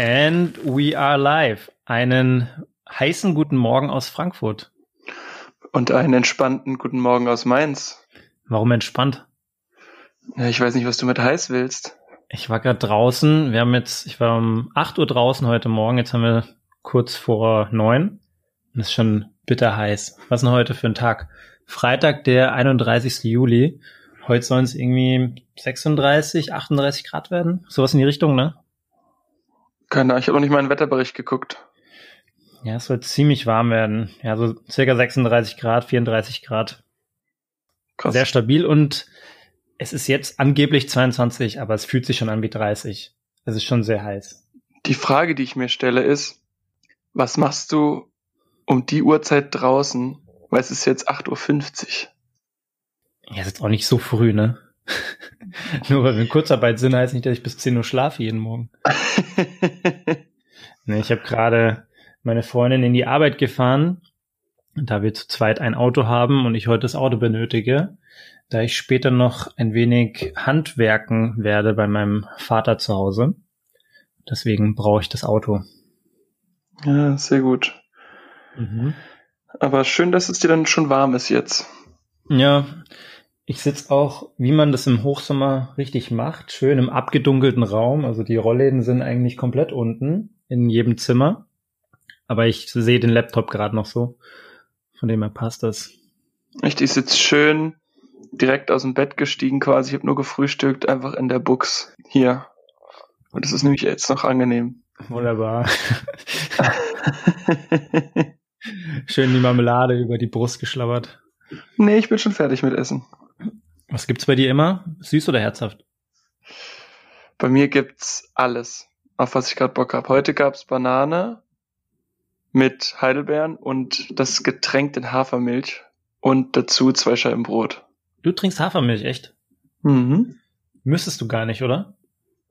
And we are live. Einen heißen guten Morgen aus Frankfurt. Und einen entspannten guten Morgen aus Mainz. Warum entspannt? Ja, ich weiß nicht, was du mit heiß willst. Ich war gerade draußen. Wir haben jetzt, ich war um 8 Uhr draußen heute Morgen. Jetzt haben wir kurz vor neun. Und es ist schon bitter heiß. Was ist denn heute für ein Tag? Freitag, der 31. Juli. Heute sollen es irgendwie 36, 38 Grad werden. Sowas in die Richtung, ne? Keine Ahnung, ich habe noch nicht mal einen Wetterbericht geguckt. Ja, es soll ziemlich warm werden. Ja, so circa 36 Grad, 34 Grad. Krass. Sehr stabil und es ist jetzt angeblich 22, aber es fühlt sich schon an wie 30. Es ist schon sehr heiß. Die Frage, die ich mir stelle, ist, was machst du um die Uhrzeit draußen? Weil es ist jetzt 8.50 Uhr. Ja, ist jetzt auch nicht so früh, ne? Nur weil wir in Kurzarbeit sind, heißt nicht, dass ich bis 10 Uhr schlafe jeden Morgen. ne, ich habe gerade meine Freundin in die Arbeit gefahren, da wir zu zweit ein Auto haben und ich heute das Auto benötige, da ich später noch ein wenig handwerken werde bei meinem Vater zu Hause. Deswegen brauche ich das Auto. Ja, sehr gut. Mhm. Aber schön, dass es dir dann schon warm ist jetzt. Ja, ich sitze auch, wie man das im Hochsommer richtig macht, schön im abgedunkelten Raum. Also die Rollläden sind eigentlich komplett unten in jedem Zimmer. Aber ich sehe den Laptop gerade noch so. Von dem her passt das. Echt, ich sitze schön direkt aus dem Bett gestiegen quasi. Ich habe nur gefrühstückt, einfach in der Books hier. Und das ist nämlich jetzt noch angenehm. Wunderbar. schön die Marmelade über die Brust geschlabbert. Nee, ich bin schon fertig mit Essen. Was gibt's bei dir immer? Süß oder herzhaft? Bei mir gibt's alles, auf was ich gerade Bock habe. Heute gab's Banane mit Heidelbeeren und das Getränk in Hafermilch und dazu zwei Scheiben Brot. Du trinkst Hafermilch, echt? Mhm. Müsstest du gar nicht, oder?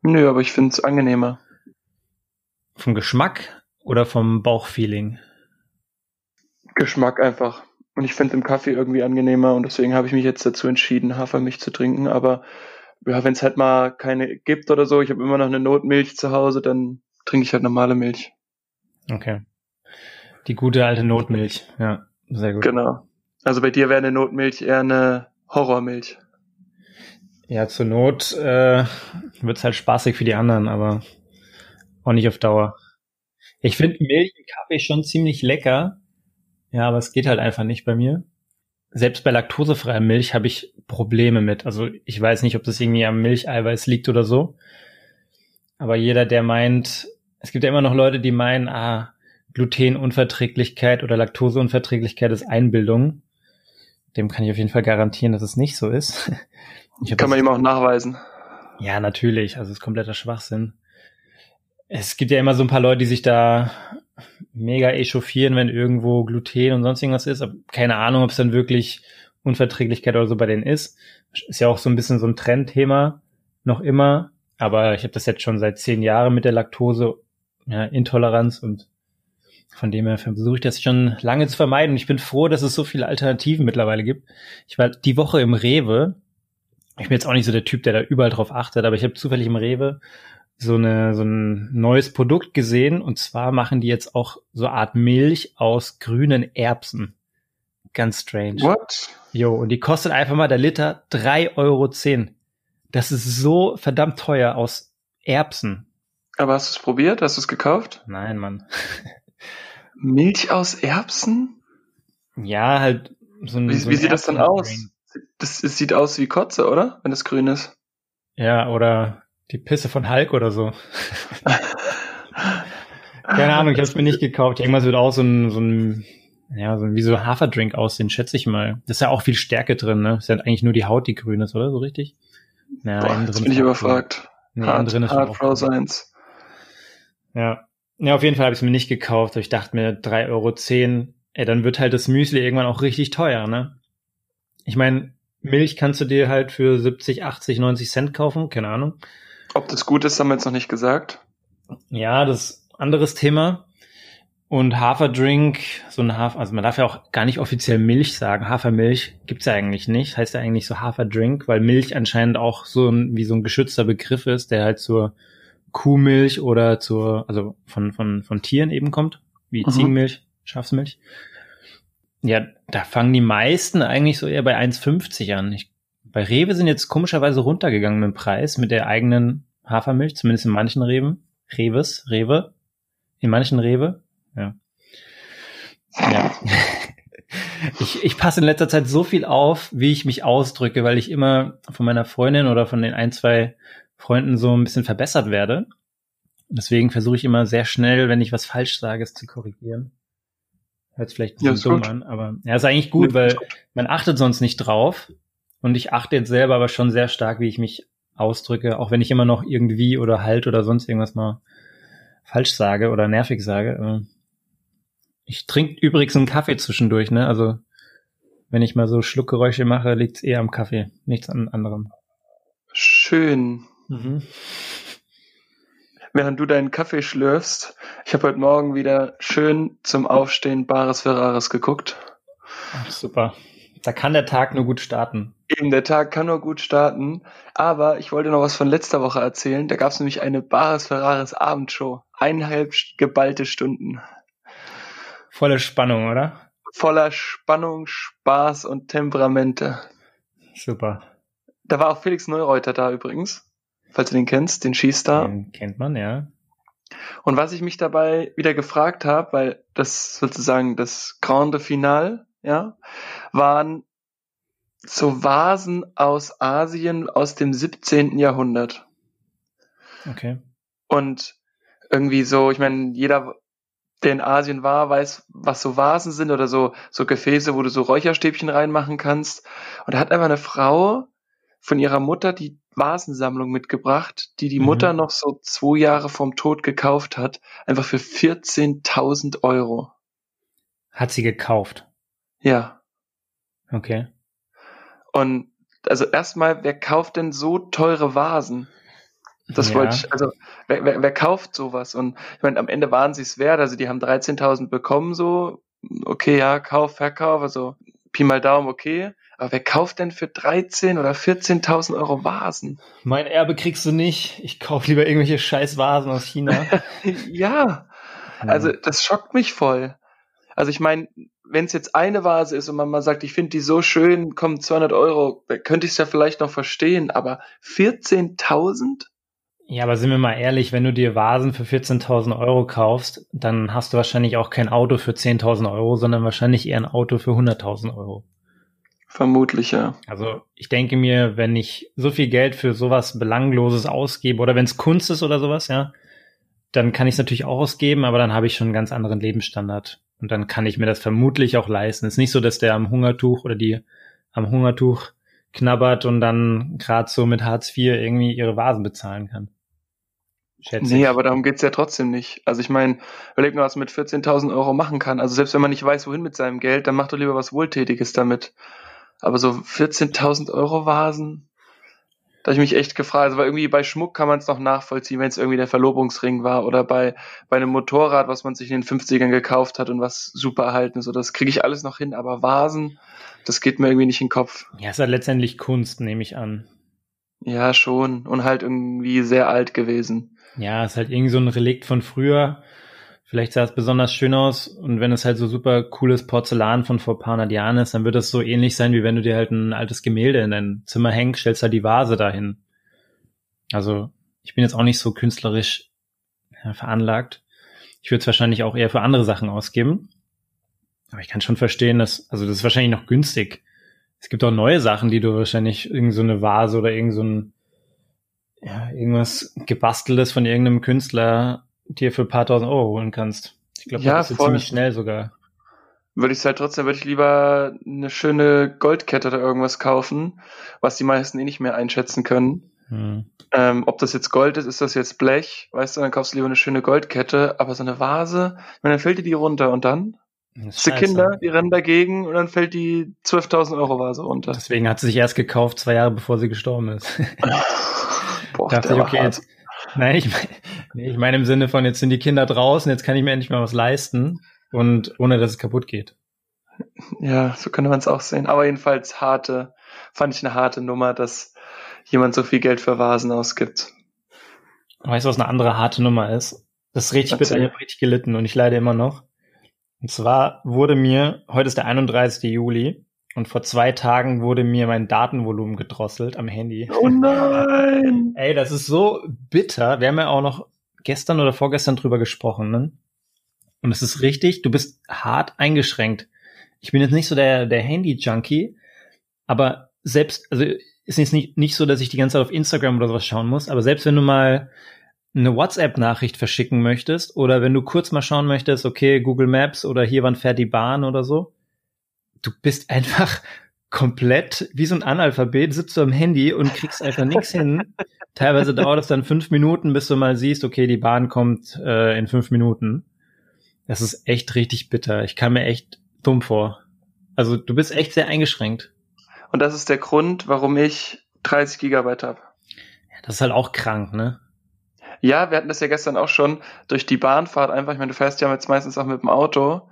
Nö, aber ich find's angenehmer. Vom Geschmack oder vom Bauchfeeling? Geschmack einfach. Und ich finde im Kaffee irgendwie angenehmer und deswegen habe ich mich jetzt dazu entschieden, Hafermilch zu trinken. Aber ja, wenn es halt mal keine gibt oder so, ich habe immer noch eine Notmilch zu Hause, dann trinke ich halt normale Milch. Okay. Die gute alte Notmilch, ja, sehr gut. Genau. Also bei dir wäre eine Notmilch eher eine Horrormilch. Ja, zur Not äh, wird's halt spaßig für die anderen, aber auch nicht auf Dauer. Ich finde Milch und Kaffee schon ziemlich lecker, ja, aber es geht halt einfach nicht bei mir. Selbst bei laktosefreier Milch habe ich Probleme mit. Also ich weiß nicht, ob das irgendwie am Milcheiweiß liegt oder so. Aber jeder, der meint, es gibt ja immer noch Leute, die meinen, ah, Glutenunverträglichkeit oder Laktoseunverträglichkeit ist Einbildung. Dem kann ich auf jeden Fall garantieren, dass es nicht so ist. kann man ihm auch nachweisen. Ja, natürlich. Also es ist kompletter Schwachsinn. Es gibt ja immer so ein paar Leute, die sich da mega echauffieren, wenn irgendwo Gluten und sonst irgendwas ist. Aber keine Ahnung, ob es dann wirklich Unverträglichkeit oder so bei denen ist. Ist ja auch so ein bisschen so ein Trendthema noch immer. Aber ich habe das jetzt schon seit zehn Jahren mit der Laktose ja, Intoleranz und von dem her versuche ich das schon lange zu vermeiden. Und ich bin froh, dass es so viele Alternativen mittlerweile gibt. Ich war die Woche im Rewe. Ich bin jetzt auch nicht so der Typ, der da überall drauf achtet, aber ich habe zufällig im Rewe so, eine, so ein neues Produkt gesehen und zwar machen die jetzt auch so Art Milch aus grünen Erbsen. Ganz strange. What? Jo, und die kostet einfach mal der Liter drei Euro. zehn. Das ist so verdammt teuer aus Erbsen. Aber hast du es probiert? Hast du es gekauft? Nein, Mann. Milch aus Erbsen? Ja, halt so ein. Wie, so ein wie sieht das dann aus? Das, das sieht aus wie Kotze, oder? Wenn es grün ist. Ja, oder die Pisse von Hulk oder so. Keine Ahnung, ich habe es mir nicht gekauft. Irgendwas wird auch so ein, so ein, ja, so wie so Haferdrink aussehen, schätze ich mal. Das ist ja auch viel Stärke drin, ne? ist ja eigentlich nur die Haut, die grün ist, oder? So richtig? Ja, Boah, jetzt bin ich überfragt. Nee, hard, drin ist hard Frau Science. Ja. Ja, auf jeden Fall habe ich es mir nicht gekauft. Ich dachte mir, 3,10 Euro, ey, dann wird halt das Müsli irgendwann auch richtig teuer, ne? Ich meine, Milch kannst du dir halt für 70, 80, 90 Cent kaufen, keine Ahnung. Ob das gut ist, haben wir jetzt noch nicht gesagt. Ja, das ist ein anderes Thema. Und Haferdrink, so ein Hafer, also man darf ja auch gar nicht offiziell Milch sagen. Hafermilch gibt's ja eigentlich nicht. Heißt ja eigentlich so Haferdrink, weil Milch anscheinend auch so ein, wie so ein geschützter Begriff ist, der halt zur Kuhmilch oder zur, also von, von, von Tieren eben kommt, wie mhm. Ziegenmilch, Schafsmilch. Ja, da fangen die meisten eigentlich so eher bei 1,50 an. Ich, bei Rewe sind jetzt komischerweise runtergegangen mit dem Preis, mit der eigenen Hafermilch, zumindest in manchen Reven. Reves, Rewe. In manchen Rewe. Ja. Ja. ich, ich passe in letzter Zeit so viel auf, wie ich mich ausdrücke, weil ich immer von meiner Freundin oder von den ein, zwei Freunden so ein bisschen verbessert werde. deswegen versuche ich immer sehr schnell, wenn ich was falsch sage, es zu korrigieren. Hört vielleicht ein bisschen ja, dumm gut. an, aber ja, ist eigentlich gut, weil man achtet sonst nicht drauf. Und ich achte jetzt selber aber schon sehr stark, wie ich mich ausdrücke, auch wenn ich immer noch irgendwie oder halt oder sonst irgendwas mal falsch sage oder nervig sage. Ich trinke übrigens einen Kaffee zwischendurch, ne? Also wenn ich mal so Schluckgeräusche mache, liegt's eher am Kaffee, nichts an anderem. Schön. Mhm. Während du deinen Kaffee schlürfst, ich habe heute Morgen wieder schön zum Aufstehen Bares Ferraris geguckt. Ach, super. Da kann der Tag nur gut starten. Eben, der Tag kann nur gut starten. Aber ich wollte noch was von letzter Woche erzählen. Da gab es nämlich eine Bares Ferraris Abendshow. Eineinhalb geballte Stunden. Volle Spannung, oder? Voller Spannung, Spaß und Temperamente. Super. Da war auch Felix Neureuter da übrigens. Falls du den kennst, den Skistar. Den kennt man, ja. Und was ich mich dabei wieder gefragt habe, weil das sozusagen das Grande Finale, ja, waren so Vasen aus Asien aus dem 17. Jahrhundert. Okay. Und irgendwie so, ich meine, jeder, der in Asien war, weiß, was so Vasen sind oder so, so Gefäße, wo du so Räucherstäbchen reinmachen kannst. Und da hat einfach eine Frau von ihrer Mutter die Vasensammlung mitgebracht, die die mhm. Mutter noch so zwei Jahre vom Tod gekauft hat, einfach für 14.000 Euro. Hat sie gekauft? Ja. Okay. Und also erstmal, wer kauft denn so teure Vasen? Das ja. wollte ich, also wer, wer, wer kauft sowas? Und ich meine, am Ende waren sie es wert, also die haben 13.000 bekommen, so, okay, ja, Kauf, Verkauf, also Pi mal Daumen, okay. Aber wer kauft denn für 13 oder 14.000 Euro Vasen? Mein Erbe kriegst du nicht. Ich kauf lieber irgendwelche scheiß Vasen aus China. ja, also das schockt mich voll. Also ich meine, wenn es jetzt eine Vase ist und man mal sagt, ich finde die so schön, kommen 200 Euro, könnte ich es ja vielleicht noch verstehen, aber 14.000? Ja, aber sind wir mal ehrlich, wenn du dir Vasen für 14.000 Euro kaufst, dann hast du wahrscheinlich auch kein Auto für 10.000 Euro, sondern wahrscheinlich eher ein Auto für 100.000 Euro. Vermutlich, ja. Also ich denke mir, wenn ich so viel Geld für sowas Belangloses ausgebe oder wenn es Kunst ist oder sowas, ja, dann kann ich es natürlich auch ausgeben, aber dann habe ich schon einen ganz anderen Lebensstandard. Und dann kann ich mir das vermutlich auch leisten. Es ist nicht so, dass der am Hungertuch oder die am Hungertuch knabbert und dann gerade so mit Hartz IV irgendwie ihre Vasen bezahlen kann. Schätze nee, ich. aber darum geht's ja trotzdem nicht. Also ich meine, überleg mal, was man mit 14.000 Euro machen kann. Also selbst wenn man nicht weiß, wohin mit seinem Geld, dann macht doch lieber was Wohltätiges damit. Aber so 14.000 Euro Vasen, da habe ich mich echt gefragt, also weil irgendwie bei Schmuck kann man es noch nachvollziehen, wenn es irgendwie der Verlobungsring war oder bei, bei einem Motorrad, was man sich in den 50ern gekauft hat und was super erhalten ist. So, das kriege ich alles noch hin, aber Vasen, das geht mir irgendwie nicht in den Kopf. Ja, ist halt letztendlich Kunst, nehme ich an. Ja, schon. Und halt irgendwie sehr alt gewesen. Ja, ist halt irgendwie so ein Relikt von früher. Vielleicht sah es besonders schön aus und wenn es halt so super cooles Porzellan von vor paar hundert Jahren ist, dann wird es so ähnlich sein, wie wenn du dir halt ein altes Gemälde in dein Zimmer hängst, stellst halt die Vase dahin. Also ich bin jetzt auch nicht so künstlerisch ja, veranlagt. Ich würde es wahrscheinlich auch eher für andere Sachen ausgeben. Aber ich kann schon verstehen, dass, also das ist wahrscheinlich noch günstig. Es gibt auch neue Sachen, die du wahrscheinlich irgend so eine Vase oder irgend so ein, ja, irgendwas gebasteltes von irgendeinem Künstler dir für ein paar tausend Euro holen kannst. Ich glaube, ja, das ist ziemlich schnell sogar. Würde ich halt trotzdem, würde ich lieber eine schöne Goldkette oder irgendwas kaufen, was die meisten eh nicht mehr einschätzen können. Hm. Ähm, ob das jetzt Gold ist, ist das jetzt Blech, weißt du, dann kaufst du lieber eine schöne Goldkette, aber so eine Vase, ich meine, dann fällt dir die runter und dann? Die Kinder, die rennen dagegen und dann fällt die 12.000 Euro Vase runter. Deswegen hat sie sich erst gekauft, zwei Jahre bevor sie gestorben ist. Boah, dachte ich, okay, jetzt, Nein, ich nee, ich meine im Sinne von, jetzt sind die Kinder draußen, jetzt kann ich mir endlich mal was leisten und ohne dass es kaputt geht. Ja, so könnte man es auch sehen. Aber jedenfalls harte, fand ich eine harte Nummer, dass jemand so viel Geld für Vasen ausgibt. Weißt du, was eine andere harte Nummer ist? Das ist richtig bitter, ich habe richtig gelitten und ich leide immer noch. Und zwar wurde mir, heute ist der 31. Juli, und vor zwei Tagen wurde mir mein Datenvolumen gedrosselt am Handy. Oh nein! Ey, das ist so bitter. Wir haben ja auch noch gestern oder vorgestern drüber gesprochen, ne? Und es ist richtig, du bist hart eingeschränkt. Ich bin jetzt nicht so der, der Handy-Junkie, aber selbst, also ist jetzt nicht, nicht so, dass ich die ganze Zeit auf Instagram oder sowas schauen muss, aber selbst wenn du mal eine WhatsApp-Nachricht verschicken möchtest oder wenn du kurz mal schauen möchtest, okay, Google Maps oder hier wann fährt die Bahn oder so, du bist einfach komplett wie so ein Analphabet, sitzt du am Handy und kriegst einfach nichts hin. Teilweise dauert es dann fünf Minuten, bis du mal siehst, okay, die Bahn kommt äh, in fünf Minuten. Das ist echt richtig bitter. Ich kam mir echt dumm vor. Also du bist echt sehr eingeschränkt. Und das ist der Grund, warum ich 30 Gigabyte habe. Ja, das ist halt auch krank, ne? Ja, wir hatten das ja gestern auch schon durch die Bahnfahrt einfach. Ich meine, du fährst ja jetzt meistens auch mit dem Auto.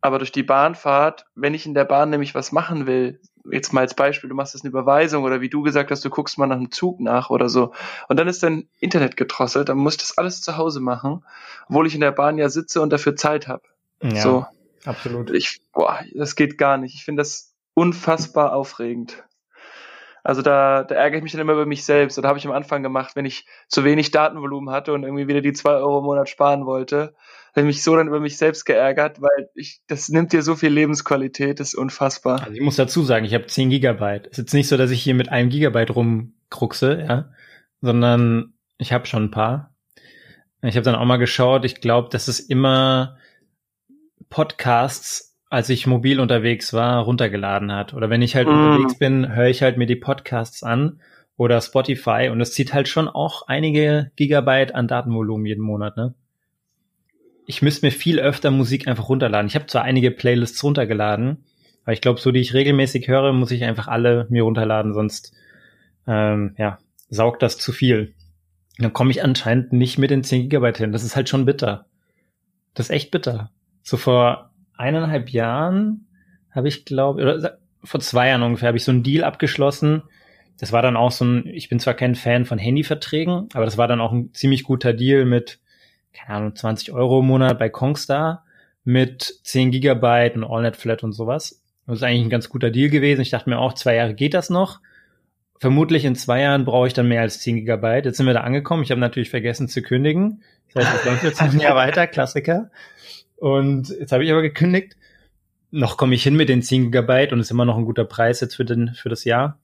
Aber durch die Bahnfahrt, wenn ich in der Bahn nämlich was machen will, jetzt mal als Beispiel, du machst jetzt eine Überweisung oder wie du gesagt hast, du guckst mal nach einem Zug nach oder so. Und dann ist dein Internet gedrosselt, dann muss ich das alles zu Hause machen, obwohl ich in der Bahn ja sitze und dafür Zeit habe. Ja, so. absolut. Ich, boah, das geht gar nicht. Ich finde das unfassbar aufregend. Also da, da ärgere ich mich dann immer über mich selbst. Oder habe ich am Anfang gemacht, wenn ich zu wenig Datenvolumen hatte und irgendwie wieder die zwei Euro im Monat sparen wollte, habe ich mich so dann über mich selbst geärgert, weil ich, das nimmt dir so viel Lebensqualität, ist unfassbar. Also ich muss dazu sagen, ich habe 10 Gigabyte. Ist jetzt nicht so, dass ich hier mit einem Gigabyte rumkruxe, ja, sondern ich habe schon ein paar. Ich habe dann auch mal geschaut, ich glaube, das ist immer Podcasts als ich mobil unterwegs war, runtergeladen hat. Oder wenn ich halt mm. unterwegs bin, höre ich halt mir die Podcasts an oder Spotify und es zieht halt schon auch einige Gigabyte an Datenvolumen jeden Monat, ne? Ich müsste mir viel öfter Musik einfach runterladen. Ich habe zwar einige Playlists runtergeladen, aber ich glaube, so die ich regelmäßig höre, muss ich einfach alle mir runterladen, sonst ähm, ja, saugt das zu viel. Dann komme ich anscheinend nicht mit den 10 Gigabyte hin. Das ist halt schon bitter. Das ist echt bitter. So vor eineinhalb Jahren habe ich glaube, oder vor zwei Jahren ungefähr habe ich so einen Deal abgeschlossen. Das war dann auch so ein, ich bin zwar kein Fan von Handyverträgen, aber das war dann auch ein ziemlich guter Deal mit, keine Ahnung, 20 Euro im Monat bei Kongstar mit 10 Gigabyte und AllNet Flat und sowas. Das ist eigentlich ein ganz guter Deal gewesen. Ich dachte mir auch, zwei Jahre geht das noch. Vermutlich in zwei Jahren brauche ich dann mehr als 10 Gigabyte. Jetzt sind wir da angekommen. Ich habe natürlich vergessen zu kündigen. Das heißt, es läuft jetzt ein Jahr weiter, Klassiker. Und jetzt habe ich aber gekündigt. Noch komme ich hin mit den 10 Gigabyte und ist immer noch ein guter Preis jetzt für, den, für das Jahr.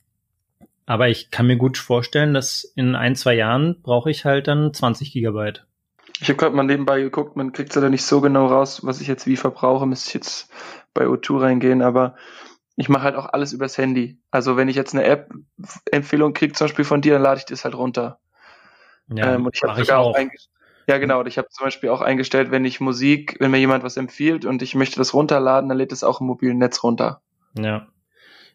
Aber ich kann mir gut vorstellen, dass in ein, zwei Jahren brauche ich halt dann 20 Gigabyte. Ich habe gerade mal nebenbei geguckt, man kriegt ja da nicht so genau raus, was ich jetzt wie verbrauche, müsste ich jetzt bei O2 reingehen, aber ich mache halt auch alles übers Handy. Also wenn ich jetzt eine App-Empfehlung kriege, zum Beispiel von dir, dann lade ich das halt runter. Ja, ähm, und ich habe sogar auch, auch ja, genau. Ich habe zum Beispiel auch eingestellt, wenn ich Musik, wenn mir jemand was empfiehlt und ich möchte das runterladen, dann lädt es auch im mobilen Netz runter. Ja.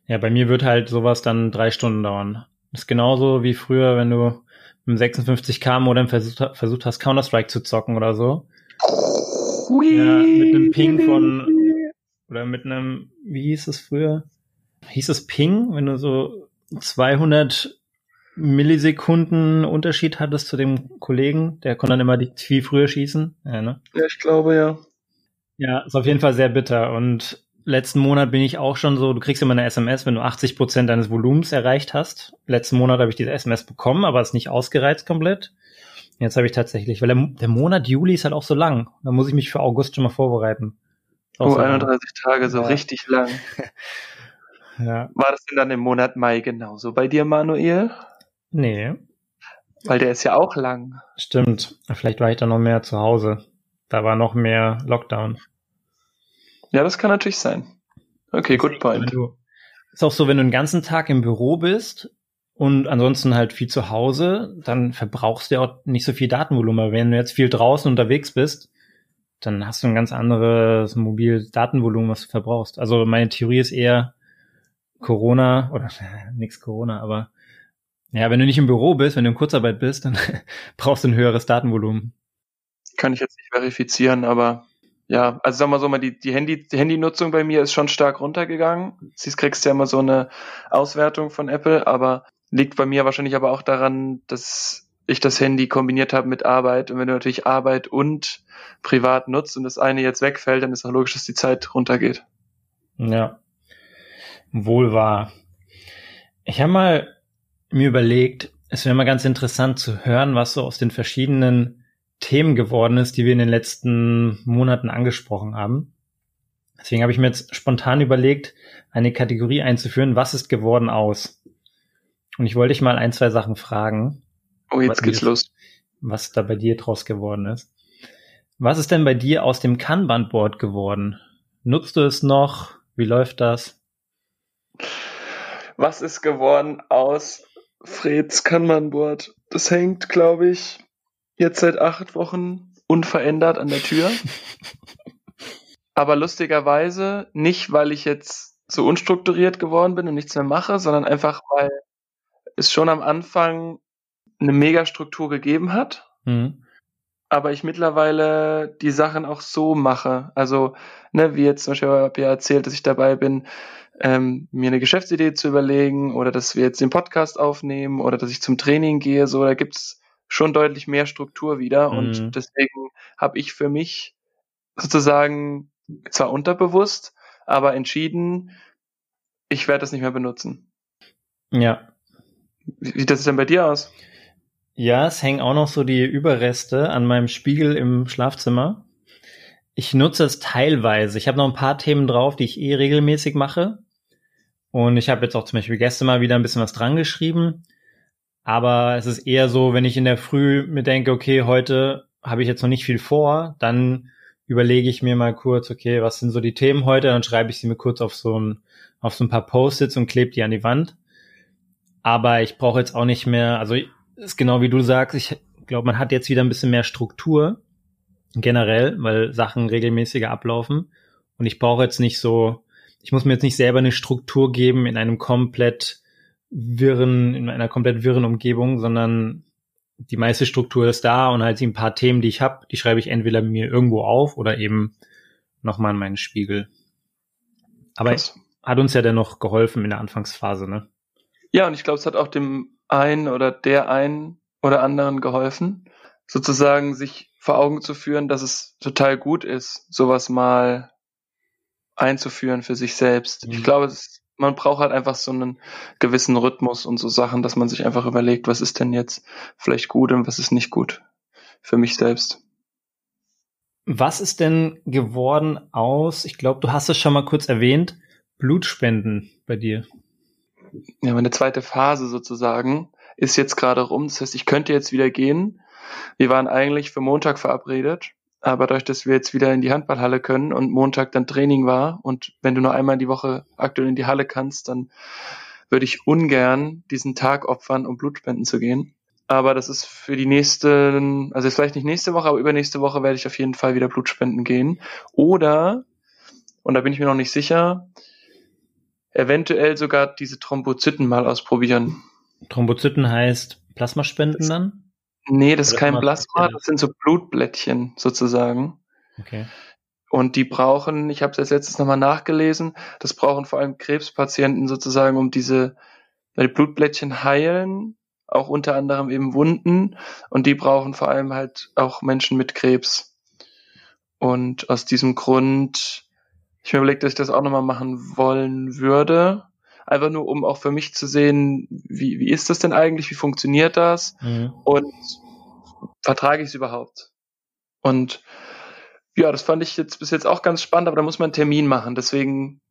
Ja, bei mir wird halt sowas dann drei Stunden dauern. Ist genauso wie früher, wenn du mit 56k Modem versucht, versucht hast, Counter-Strike zu zocken oder so. Hui. Ja, mit einem Ping von, oder mit einem, wie hieß es früher? Hieß es Ping, wenn du so 200 Millisekunden Unterschied hattest zu dem Kollegen. Der konnte dann immer die viel früher schießen. Ja, ne? ja, ich glaube ja. Ja, ist auf jeden Fall sehr bitter. Und letzten Monat bin ich auch schon so, du kriegst immer eine SMS, wenn du 80 Prozent deines Volumens erreicht hast. Letzten Monat habe ich diese SMS bekommen, aber ist nicht ausgereizt komplett. Jetzt habe ich tatsächlich, weil der, der, Monat Juli ist halt auch so lang. Da muss ich mich für August schon mal vorbereiten. Oh, so 31 lang. Tage, so ja. richtig lang. ja. War das denn dann im Monat Mai genauso bei dir, Manuel? Nee. Weil der ist ja auch lang. Stimmt. Vielleicht war ich da noch mehr zu Hause. Da war noch mehr Lockdown. Ja, das kann natürlich sein. Okay, good point. Du, ist auch so, wenn du den ganzen Tag im Büro bist und ansonsten halt viel zu Hause, dann verbrauchst du ja auch nicht so viel Datenvolumen. Wenn du jetzt viel draußen unterwegs bist, dann hast du ein ganz anderes mobiles Datenvolumen, was du verbrauchst. Also meine Theorie ist eher Corona oder nix Corona, aber ja, wenn du nicht im Büro bist, wenn du in Kurzarbeit bist, dann brauchst du ein höheres Datenvolumen. Kann ich jetzt nicht verifizieren, aber ja, also sagen wir so mal, die, die, Handy, die Handynutzung bei mir ist schon stark runtergegangen. Sie kriegst ja immer so eine Auswertung von Apple, aber liegt bei mir wahrscheinlich aber auch daran, dass ich das Handy kombiniert habe mit Arbeit. Und wenn du natürlich Arbeit und privat nutzt und das eine jetzt wegfällt, dann ist auch logisch, dass die Zeit runtergeht. Ja, wohl wahr. Ich habe mal mir überlegt, es wäre mal ganz interessant zu hören, was so aus den verschiedenen Themen geworden ist, die wir in den letzten Monaten angesprochen haben. Deswegen habe ich mir jetzt spontan überlegt, eine Kategorie einzuführen, was ist geworden aus? Und ich wollte dich mal ein, zwei Sachen fragen. Oh, jetzt geht's los. Was da bei dir draus geworden ist. Was ist denn bei dir aus dem Kanban-Board geworden? Nutzt du es noch? Wie läuft das? Was ist geworden aus Freds Kanban-Board? Das hängt, glaube ich, jetzt seit acht Wochen unverändert an der Tür. Aber lustigerweise nicht, weil ich jetzt so unstrukturiert geworden bin und nichts mehr mache, sondern einfach, weil es schon am Anfang eine Megastruktur gegeben hat. Mhm. Aber ich mittlerweile die Sachen auch so mache. Also, ne, wie jetzt zum Beispiel habe ich ja erzählt, dass ich dabei bin, ähm, mir eine Geschäftsidee zu überlegen oder dass wir jetzt den Podcast aufnehmen oder dass ich zum Training gehe. So, da gibt's schon deutlich mehr Struktur wieder. Mhm. Und deswegen habe ich für mich sozusagen zwar unterbewusst, aber entschieden, ich werde das nicht mehr benutzen. Ja. Wie sieht das denn bei dir aus? Ja, es hängen auch noch so die Überreste an meinem Spiegel im Schlafzimmer. Ich nutze es teilweise. Ich habe noch ein paar Themen drauf, die ich eh regelmäßig mache. Und ich habe jetzt auch zum Beispiel gestern mal wieder ein bisschen was dran geschrieben. Aber es ist eher so, wenn ich in der Früh mir denke, okay, heute habe ich jetzt noch nicht viel vor, dann überlege ich mir mal kurz, okay, was sind so die Themen heute? Dann schreibe ich sie mir kurz auf so ein, auf so ein paar Post-its und klebe die an die Wand. Aber ich brauche jetzt auch nicht mehr, also ist genau wie du sagst, ich glaube, man hat jetzt wieder ein bisschen mehr Struktur generell, weil Sachen regelmäßiger ablaufen. Und ich brauche jetzt nicht so, ich muss mir jetzt nicht selber eine Struktur geben in einem komplett wirren, in einer komplett wirren Umgebung, sondern die meiste Struktur ist da und halt ein paar Themen, die ich habe, die schreibe ich entweder mir irgendwo auf oder eben nochmal in meinen Spiegel. Aber Krass. hat uns ja dennoch geholfen in der Anfangsphase, ne? Ja, und ich glaube, es hat auch dem einen oder der einen oder anderen geholfen, sozusagen sich vor Augen zu führen, dass es total gut ist, sowas mal einzuführen für sich selbst. Mhm. Ich glaube, es man braucht halt einfach so einen gewissen Rhythmus und so Sachen, dass man sich einfach überlegt, was ist denn jetzt vielleicht gut und was ist nicht gut für mich selbst. Was ist denn geworden aus, ich glaube, du hast es schon mal kurz erwähnt, Blutspenden bei dir? Ja, meine zweite Phase sozusagen ist jetzt gerade rum. Das heißt, ich könnte jetzt wieder gehen. Wir waren eigentlich für Montag verabredet. Aber dadurch, dass wir jetzt wieder in die Handballhalle können und Montag dann Training war und wenn du nur einmal in die Woche aktuell in die Halle kannst, dann würde ich ungern diesen Tag opfern, um Blutspenden zu gehen. Aber das ist für die nächsten, also jetzt vielleicht nicht nächste Woche, aber übernächste Woche werde ich auf jeden Fall wieder Blutspenden gehen. Oder, und da bin ich mir noch nicht sicher, eventuell sogar diese Thrombozyten mal ausprobieren. Thrombozyten heißt Plasmaspenden dann? Nee, das ist kein Plasma, das sind so Blutblättchen sozusagen. Okay. Und die brauchen, ich habe es als letztes nochmal nachgelesen, das brauchen vor allem Krebspatienten sozusagen, um diese, weil die Blutblättchen heilen, auch unter anderem eben Wunden, und die brauchen vor allem halt auch Menschen mit Krebs. Und aus diesem Grund, ich mir überlegt, dass ich das auch nochmal machen wollen würde. Einfach nur, um auch für mich zu sehen, wie, wie ist das denn eigentlich, wie funktioniert das mhm. und vertrage ich es überhaupt? Und ja, das fand ich jetzt bis jetzt auch ganz spannend, aber da muss man einen Termin machen. Deswegen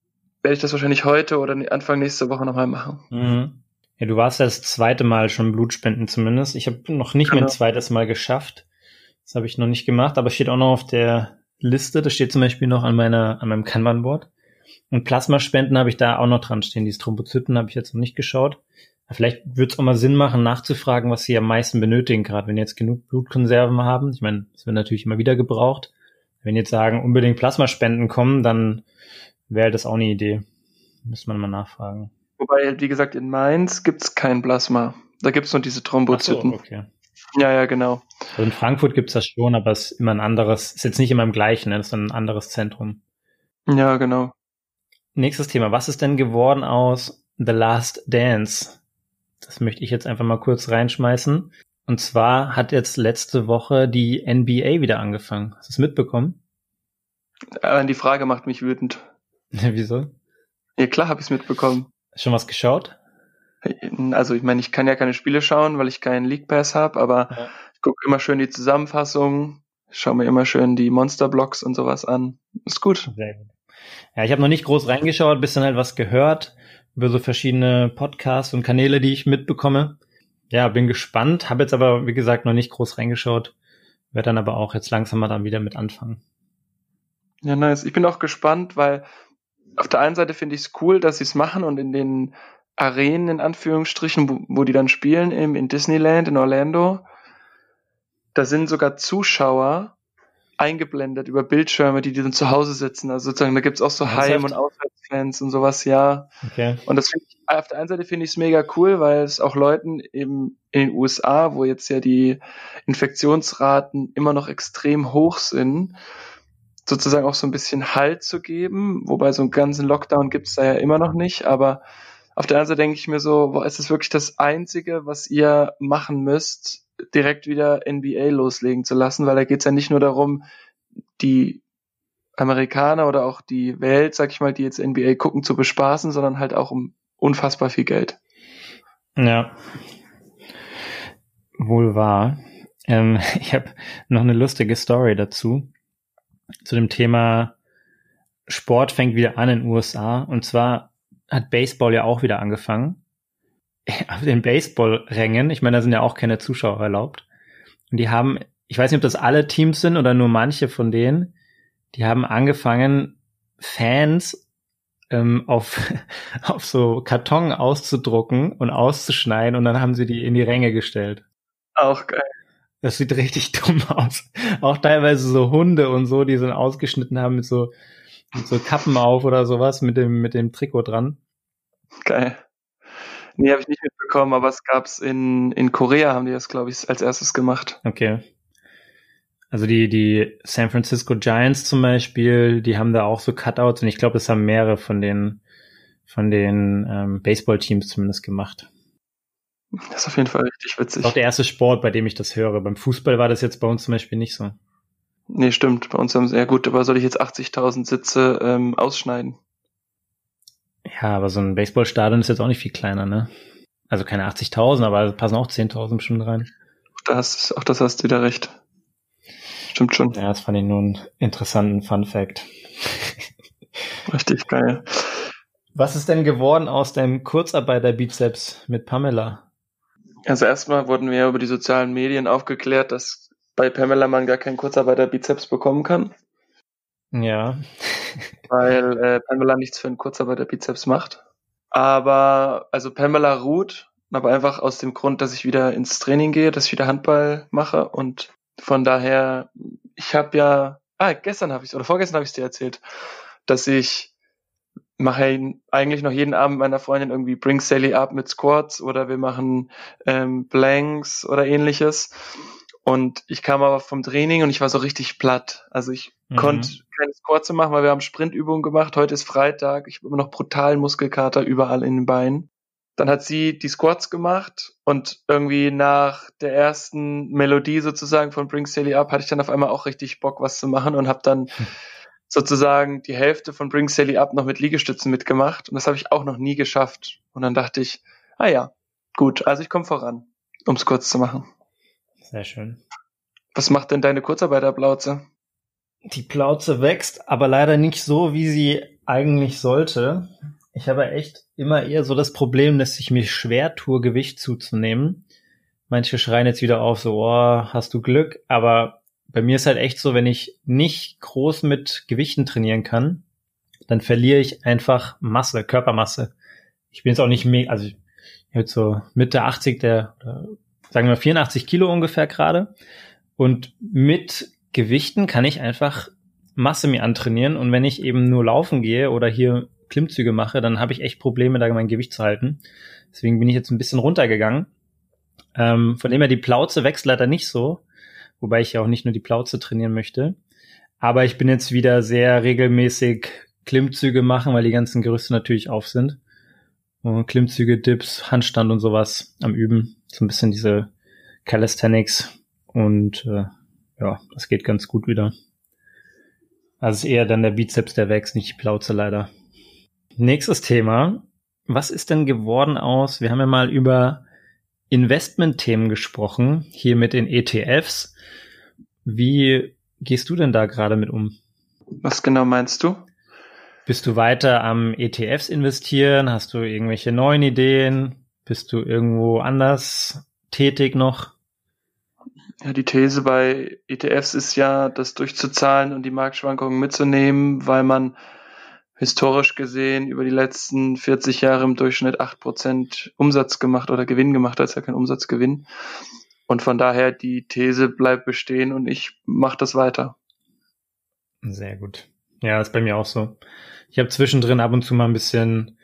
werde ich das wahrscheinlich heute oder Anfang nächste Woche nochmal machen. Mhm. Ja, du warst ja das zweite Mal schon Blutspenden zumindest. Ich habe noch nicht genau. mein zweites Mal geschafft. Das habe ich noch nicht gemacht, aber steht auch noch auf der Liste. Das steht zum Beispiel noch an meiner, an meinem Kanban-Board. Und Plasmaspenden habe ich da auch noch dran stehen. Die Thrombozyten habe ich jetzt noch nicht geschaut. Vielleicht würde es auch mal Sinn machen, nachzufragen, was sie am meisten benötigen, gerade wenn jetzt genug Blutkonserven haben. Ich meine, es wird natürlich immer wieder gebraucht. Wenn jetzt sagen, unbedingt Plasmaspenden kommen, dann wäre das auch eine Idee. Müsste man mal nachfragen. Wobei, wie gesagt, in Mainz gibt's kein Plasma. Da gibt's nur diese Thrombozyten. So, okay. Ja, ja, genau. Also in Frankfurt gibt's das schon, aber es ist immer ein anderes, ist jetzt nicht immer im gleichen, ne? das ist ein anderes Zentrum. Ja, genau. Nächstes Thema. Was ist denn geworden aus The Last Dance? Das möchte ich jetzt einfach mal kurz reinschmeißen. Und zwar hat jetzt letzte Woche die NBA wieder angefangen. Hast du es mitbekommen? Äh, die Frage macht mich wütend. Wieso? Ja, klar habe ich es mitbekommen. Schon was geschaut? Also ich meine, ich kann ja keine Spiele schauen, weil ich keinen League Pass habe, aber ja. ich gucke immer schön die Zusammenfassung, schaue mir immer schön die Monster-Blocks und sowas an. Ist gut. Sehr gut. Ja, ich habe noch nicht groß reingeschaut, bisschen halt was gehört über so verschiedene Podcasts und Kanäle, die ich mitbekomme. Ja, bin gespannt, habe jetzt aber, wie gesagt, noch nicht groß reingeschaut, werde dann aber auch jetzt langsam mal dann wieder mit anfangen. Ja, nice. Ich bin auch gespannt, weil auf der einen Seite finde ich es cool, dass sie es machen und in den Arenen in Anführungsstrichen, wo, wo die dann spielen, im, in Disneyland in Orlando, da sind sogar Zuschauer eingeblendet über Bildschirme, die, die dann zu Hause sitzen. Also sozusagen, da gibt's auch so Heim- und Auswärtsfans und sowas, ja. Okay. Und das finde ich, auf der einen Seite finde ich es mega cool, weil es auch Leuten eben in den USA, wo jetzt ja die Infektionsraten immer noch extrem hoch sind, sozusagen auch so ein bisschen Halt zu geben, wobei so einen ganzen Lockdown gibt's da ja immer noch nicht, aber auf der anderen Seite denke ich mir so, boah, ist das wirklich das Einzige, was ihr machen müsst, direkt wieder NBA loslegen zu lassen, weil da geht's ja nicht nur darum, die Amerikaner oder auch die Welt, sag ich mal, die jetzt NBA gucken, zu bespaßen, sondern halt auch um unfassbar viel Geld. Ja. Wohl wahr. Ähm, ich habe noch eine lustige Story dazu. Zu dem Thema Sport fängt wieder an in den USA. Und zwar hat Baseball ja auch wieder angefangen. Auf den Baseballrängen, ich meine, da sind ja auch keine Zuschauer erlaubt. Und die haben, ich weiß nicht, ob das alle Teams sind oder nur manche von denen, die haben angefangen, Fans ähm, auf, auf so Karton auszudrucken und auszuschneiden und dann haben sie die in die Ränge gestellt. Auch geil. Das sieht richtig dumm aus. Auch teilweise so Hunde und so, die sind ausgeschnitten haben mit so, mit so Kappen auf oder sowas mit dem, mit dem Trikot dran. Geil. Nee, habe ich nicht mitbekommen, aber es gab's in, in Korea, haben die das, glaube ich, als erstes gemacht. Okay. Also die, die San Francisco Giants zum Beispiel, die haben da auch so Cutouts und ich glaube, das haben mehrere von den, von den ähm, Baseball-Teams zumindest gemacht. Das ist auf jeden Fall richtig witzig. Das ist auch der erste Sport, bei dem ich das höre. Beim Fußball war das jetzt bei uns zum Beispiel nicht so. Nee, stimmt. Bei uns haben sie, ja gut, aber soll ich jetzt 80.000 Sitze ähm, ausschneiden? Ja, aber so ein Baseballstadion ist jetzt auch nicht viel kleiner, ne? Also keine 80.000, aber passen auch 10.000 bestimmt rein. Das, auch das hast du wieder recht. Stimmt schon. Ja, das fand ich nur einen interessanten Fun Fact. Richtig geil. Was ist denn geworden aus dem Kurzarbeiter-Bizeps mit Pamela? Also erstmal wurden wir über die sozialen Medien aufgeklärt, dass bei Pamela man gar keinen Kurzarbeiter-Bizeps bekommen kann. Ja. weil äh, Pamela nichts für einen Kurzarbeiter-Bizeps macht. Aber, also Pamela ruht, aber einfach aus dem Grund, dass ich wieder ins Training gehe, dass ich wieder Handball mache und von daher, ich habe ja, ah, gestern habe ich oder vorgestern habe ich dir erzählt, dass ich mache eigentlich noch jeden Abend meiner Freundin irgendwie Bring Sally Up mit Squats oder wir machen ähm, Blanks oder ähnliches. Und ich kam aber vom Training und ich war so richtig platt. Also ich mhm. konnte keine Squats machen, weil wir haben Sprintübungen gemacht. Heute ist Freitag. Ich habe immer noch brutalen Muskelkater überall in den Beinen. Dann hat sie die Squats gemacht und irgendwie nach der ersten Melodie sozusagen von Bring Sally Up hatte ich dann auf einmal auch richtig Bock, was zu machen und habe dann sozusagen die Hälfte von Bring Sally Up noch mit Liegestützen mitgemacht und das habe ich auch noch nie geschafft. Und dann dachte ich, ah ja, gut, also ich komme voran, um es kurz zu machen. Sehr schön. Was macht denn deine Kurzarbeiterplauze? Die Plauze wächst, aber leider nicht so, wie sie eigentlich sollte. Ich habe echt immer eher so das Problem, dass ich mir schwer tue, Gewicht zuzunehmen. Manche schreien jetzt wieder auf, so, oh, hast du Glück, aber bei mir ist halt echt so, wenn ich nicht groß mit Gewichten trainieren kann, dann verliere ich einfach Masse, Körpermasse. Ich bin jetzt auch nicht mega, also ich habe so Mitte 80, der, sagen wir 84 Kilo ungefähr gerade. Und mit Gewichten kann ich einfach Masse mir antrainieren. Und wenn ich eben nur laufen gehe oder hier Klimmzüge mache, dann habe ich echt Probleme, da mein Gewicht zu halten. Deswegen bin ich jetzt ein bisschen runtergegangen. Ähm, von dem her, die Plauze wächst leider nicht so. Wobei ich ja auch nicht nur die Plauze trainieren möchte. Aber ich bin jetzt wieder sehr regelmäßig Klimmzüge machen, weil die ganzen Gerüste natürlich auf sind. Und Klimmzüge, Dips, Handstand und sowas am Üben so ein bisschen diese Calisthenics und äh, ja, das geht ganz gut wieder. Also ist eher dann der Bizeps, der wächst, nicht die Plauze leider. Nächstes Thema. Was ist denn geworden aus? Wir haben ja mal über Investment-Themen gesprochen, hier mit den ETFs. Wie gehst du denn da gerade mit um? Was genau meinst du? Bist du weiter am ETFs investieren? Hast du irgendwelche neuen Ideen? Bist du irgendwo anders tätig noch? Ja, die These bei ETFs ist ja, das durchzuzahlen und die Marktschwankungen mitzunehmen, weil man historisch gesehen über die letzten 40 Jahre im Durchschnitt 8% Umsatz gemacht oder Gewinn gemacht, das ist ja kein Umsatzgewinn. Und von daher die These bleibt bestehen und ich mache das weiter. Sehr gut. Ja, ist bei mir auch so. Ich habe zwischendrin ab und zu mal ein bisschen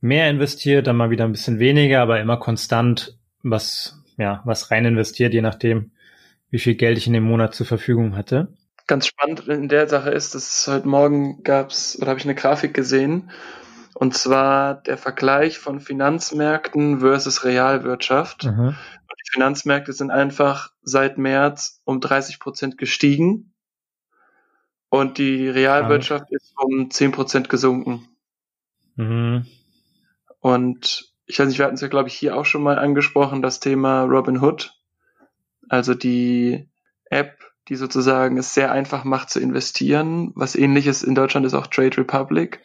mehr investiert, dann mal wieder ein bisschen weniger, aber immer konstant was, ja, was rein investiert, je nachdem, wie viel Geld ich in dem Monat zur Verfügung hatte. Ganz spannend in der Sache ist, dass heute Morgen gab's oder habe ich eine Grafik gesehen, und zwar der Vergleich von Finanzmärkten versus Realwirtschaft. Mhm. Die Finanzmärkte sind einfach seit März um 30 Prozent gestiegen und die Realwirtschaft ist um 10 Prozent gesunken. Mhm. Und ich weiß nicht, wir hatten es ja, glaube ich, hier auch schon mal angesprochen, das Thema Robin Hood. Also die App, die sozusagen es sehr einfach macht zu investieren. Was ähnliches in Deutschland ist auch Trade Republic.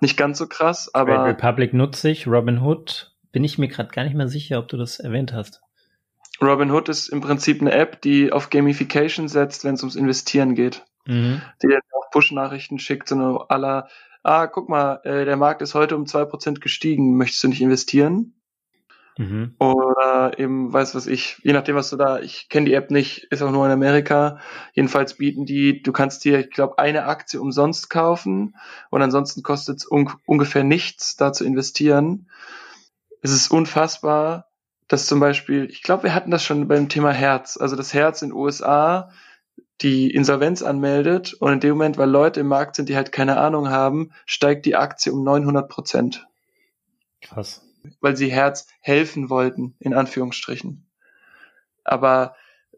Nicht ganz so krass, aber. Trade Republic nutze ich, Robin Hood. Bin ich mir gerade gar nicht mehr sicher, ob du das erwähnt hast. Robin Hood ist im Prinzip eine App, die auf Gamification setzt, wenn es ums Investieren geht. Mhm. Die jetzt auch Push-Nachrichten schickt, so aller, ah, guck mal, äh, der Markt ist heute um zwei Prozent gestiegen, möchtest du nicht investieren? Mhm. Oder eben, weiß was ich, je nachdem, was du da, ich kenne die App nicht, ist auch nur in Amerika. Jedenfalls bieten die, du kannst dir, ich glaube, eine Aktie umsonst kaufen und ansonsten kostet es un ungefähr nichts, da zu investieren. Es ist unfassbar, dass zum Beispiel, ich glaube, wir hatten das schon beim Thema Herz. Also das Herz in den USA die Insolvenz anmeldet und in dem Moment, weil Leute im Markt sind, die halt keine Ahnung haben, steigt die Aktie um 900 Prozent. Krass. Weil sie Herz helfen wollten, in Anführungsstrichen. Aber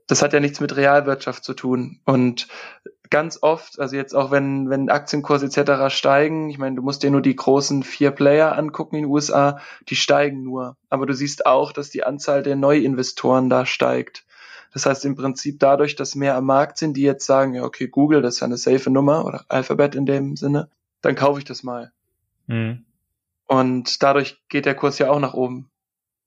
das hat ja nichts mit Realwirtschaft zu tun. Und ganz oft, also jetzt auch wenn, wenn Aktienkurse etc. steigen, ich meine, du musst dir nur die großen vier Player angucken in den USA, die steigen nur. Aber du siehst auch, dass die Anzahl der Neuinvestoren da steigt. Das heißt im Prinzip dadurch, dass mehr am Markt sind, die jetzt sagen, ja, okay, Google, das ist ja eine safe Nummer oder Alphabet in dem Sinne, dann kaufe ich das mal. Mhm. Und dadurch geht der Kurs ja auch nach oben.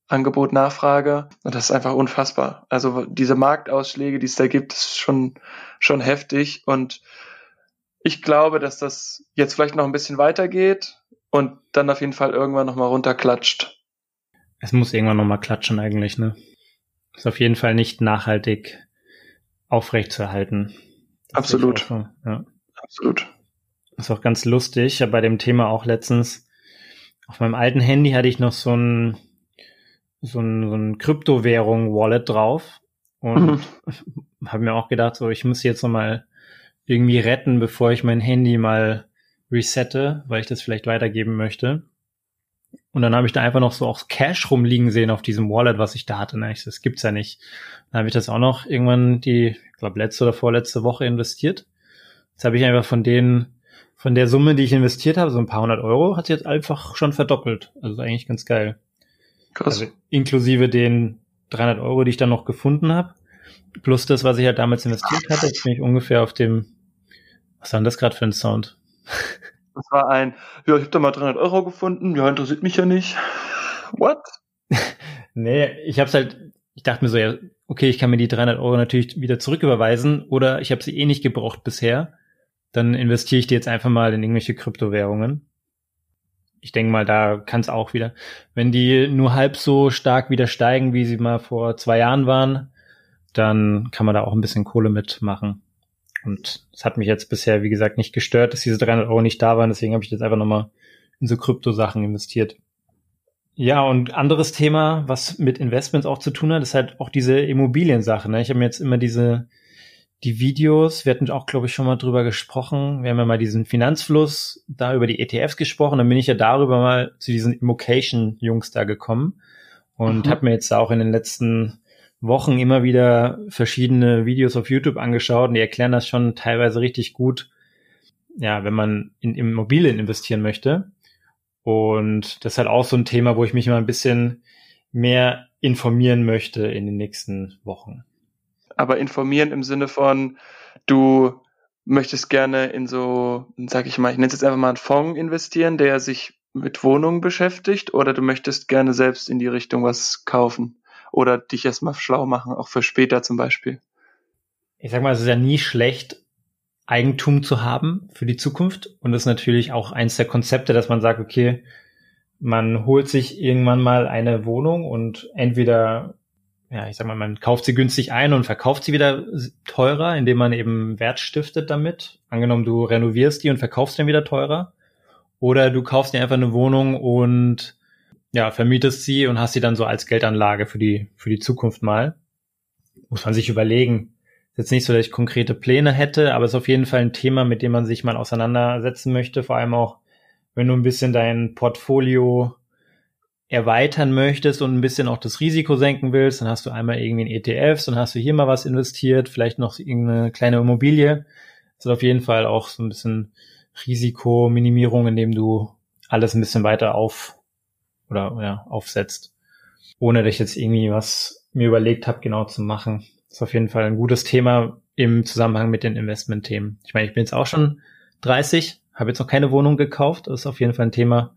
Angebot, Nachfrage. Das ist einfach unfassbar. Also diese Marktausschläge, die es da gibt, ist schon, schon heftig. Und ich glaube, dass das jetzt vielleicht noch ein bisschen weitergeht und dann auf jeden Fall irgendwann nochmal runterklatscht. Es muss irgendwann nochmal klatschen eigentlich, ne? Ist auf jeden Fall nicht nachhaltig aufrechtzuerhalten. Absolut. So, ja. Absolut. ist auch ganz lustig. Ja, bei dem Thema auch letztens auf meinem alten Handy hatte ich noch so ein so ein, so ein Kryptowährung-Wallet drauf und mhm. habe mir auch gedacht, so ich muss jetzt noch mal irgendwie retten, bevor ich mein Handy mal resette, weil ich das vielleicht weitergeben möchte. Und dann habe ich da einfach noch so auch Cash rumliegen sehen auf diesem Wallet, was ich da hatte. Ich, das gibt's ja nicht. Dann habe ich das auch noch irgendwann die, ich glaube, letzte oder vorletzte Woche investiert. Jetzt habe ich einfach von denen, von der Summe, die ich investiert habe, so ein paar hundert Euro, hat sich jetzt einfach schon verdoppelt. Also eigentlich ganz geil. Krass. Also inklusive den 300 Euro, die ich dann noch gefunden habe, plus das, was ich halt damals investiert hatte, jetzt bin ich ungefähr auf dem, was war denn das gerade für ein Sound? Das war ein, ja, ich habe da mal 300 Euro gefunden, ja, interessiert mich ja nicht. What? nee, ich hab's halt, ich dachte mir so, ja, okay, ich kann mir die 300 Euro natürlich wieder zurücküberweisen oder ich habe sie eh nicht gebraucht bisher. Dann investiere ich die jetzt einfach mal in irgendwelche Kryptowährungen. Ich denke mal, da kann es auch wieder, wenn die nur halb so stark wieder steigen, wie sie mal vor zwei Jahren waren, dann kann man da auch ein bisschen Kohle mitmachen. Und es hat mich jetzt bisher, wie gesagt, nicht gestört, dass diese 300 Euro nicht da waren. Deswegen habe ich jetzt einfach nochmal in so Krypto-Sachen investiert. Ja, und anderes Thema, was mit Investments auch zu tun hat, ist halt auch diese Immobiliensache. Ne? Ich habe mir jetzt immer diese, die Videos, wir hatten auch, glaube ich, schon mal drüber gesprochen. Wir haben ja mal diesen Finanzfluss da über die ETFs gesprochen. Dann bin ich ja darüber mal zu diesen Immocation-Jungs da gekommen und mhm. habe mir jetzt auch in den letzten Wochen immer wieder verschiedene Videos auf YouTube angeschaut und die erklären das schon teilweise richtig gut, ja, wenn man in Immobilien investieren möchte. Und das ist halt auch so ein Thema, wo ich mich mal ein bisschen mehr informieren möchte in den nächsten Wochen. Aber informieren im Sinne von, du möchtest gerne in so, sag ich mal, ich nenne es jetzt einfach mal einen Fonds investieren, der sich mit Wohnungen beschäftigt, oder du möchtest gerne selbst in die Richtung was kaufen oder dich erstmal schlau machen, auch für später zum Beispiel. Ich sag mal, es ist ja nie schlecht, Eigentum zu haben für die Zukunft. Und das ist natürlich auch eins der Konzepte, dass man sagt, okay, man holt sich irgendwann mal eine Wohnung und entweder, ja, ich sag mal, man kauft sie günstig ein und verkauft sie wieder teurer, indem man eben Wert stiftet damit. Angenommen, du renovierst die und verkaufst dann wieder teurer. Oder du kaufst dir einfach eine Wohnung und ja, vermietest sie und hast sie dann so als Geldanlage für die, für die Zukunft mal. Muss man sich überlegen, ist jetzt nicht so, dass ich konkrete Pläne hätte, aber es ist auf jeden Fall ein Thema, mit dem man sich mal auseinandersetzen möchte. Vor allem auch, wenn du ein bisschen dein Portfolio erweitern möchtest und ein bisschen auch das Risiko senken willst, dann hast du einmal irgendwie in ETFs, dann hast du hier mal was investiert, vielleicht noch irgendeine kleine Immobilie. Das ist auf jeden Fall auch so ein bisschen Risikominimierung, indem du alles ein bisschen weiter auf oder ja, aufsetzt, ohne dass ich jetzt irgendwie was mir überlegt habe, genau zu machen ist auf jeden Fall ein gutes Thema im Zusammenhang mit den Investmentthemen. Ich meine, ich bin jetzt auch schon 30, habe jetzt noch keine Wohnung gekauft. Das ist auf jeden Fall ein Thema,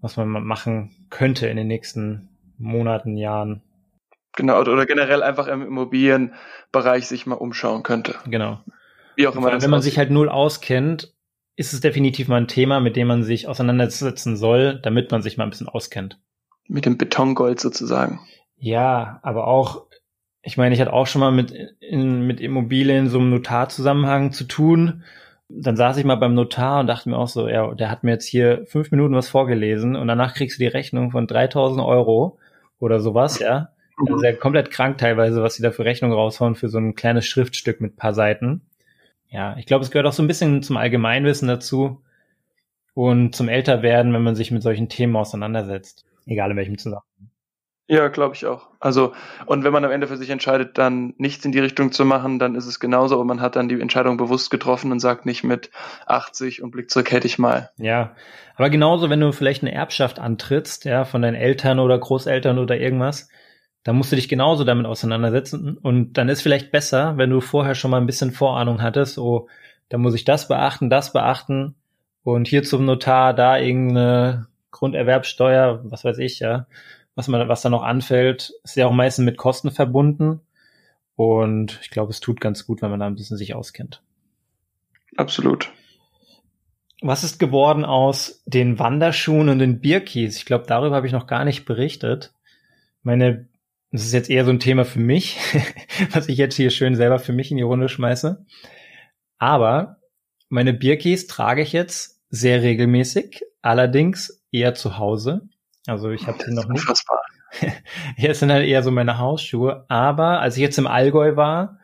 was man machen könnte in den nächsten Monaten, Jahren. Genau, oder generell einfach im Immobilienbereich sich mal umschauen könnte. Genau. Wie auch immer. Allem, wenn man sich halt null auskennt, ist es definitiv mal ein Thema, mit dem man sich auseinandersetzen soll, damit man sich mal ein bisschen auskennt. Mit dem Betongold sozusagen. Ja, aber auch ich meine, ich hatte auch schon mal mit, in, mit Immobilien so einem Notarzusammenhang zu tun. Dann saß ich mal beim Notar und dachte mir auch so, ja, der hat mir jetzt hier fünf Minuten was vorgelesen und danach kriegst du die Rechnung von 3000 Euro oder sowas, ja. Das ist ja komplett krank teilweise, was sie da für Rechnungen raushauen für so ein kleines Schriftstück mit paar Seiten. Ja, ich glaube, es gehört auch so ein bisschen zum Allgemeinwissen dazu und zum Älterwerden, wenn man sich mit solchen Themen auseinandersetzt. Egal in welchem Zusammenhang. Ja, glaube ich auch. Also, und wenn man am Ende für sich entscheidet, dann nichts in die Richtung zu machen, dann ist es genauso, aber man hat dann die Entscheidung bewusst getroffen und sagt nicht mit 80 und Blick zurück hätte ich mal. Ja, aber genauso, wenn du vielleicht eine Erbschaft antrittst, ja, von deinen Eltern oder Großeltern oder irgendwas, dann musst du dich genauso damit auseinandersetzen und dann ist vielleicht besser, wenn du vorher schon mal ein bisschen Vorahnung hattest, oh, da muss ich das beachten, das beachten und hier zum Notar, da irgendeine Grunderwerbsteuer, was weiß ich, ja was man, was da noch anfällt, ist ja auch meistens mit Kosten verbunden. Und ich glaube, es tut ganz gut, wenn man da ein bisschen sich auskennt. Absolut. Was ist geworden aus den Wanderschuhen und den Bierkies? Ich glaube, darüber habe ich noch gar nicht berichtet. Meine, das ist jetzt eher so ein Thema für mich, was ich jetzt hier schön selber für mich in die Runde schmeiße. Aber meine Bierkies trage ich jetzt sehr regelmäßig, allerdings eher zu Hause. Also ich habe sie noch nicht. Unfassbar. Hier sind halt eher so meine Hausschuhe. Aber als ich jetzt im Allgäu war,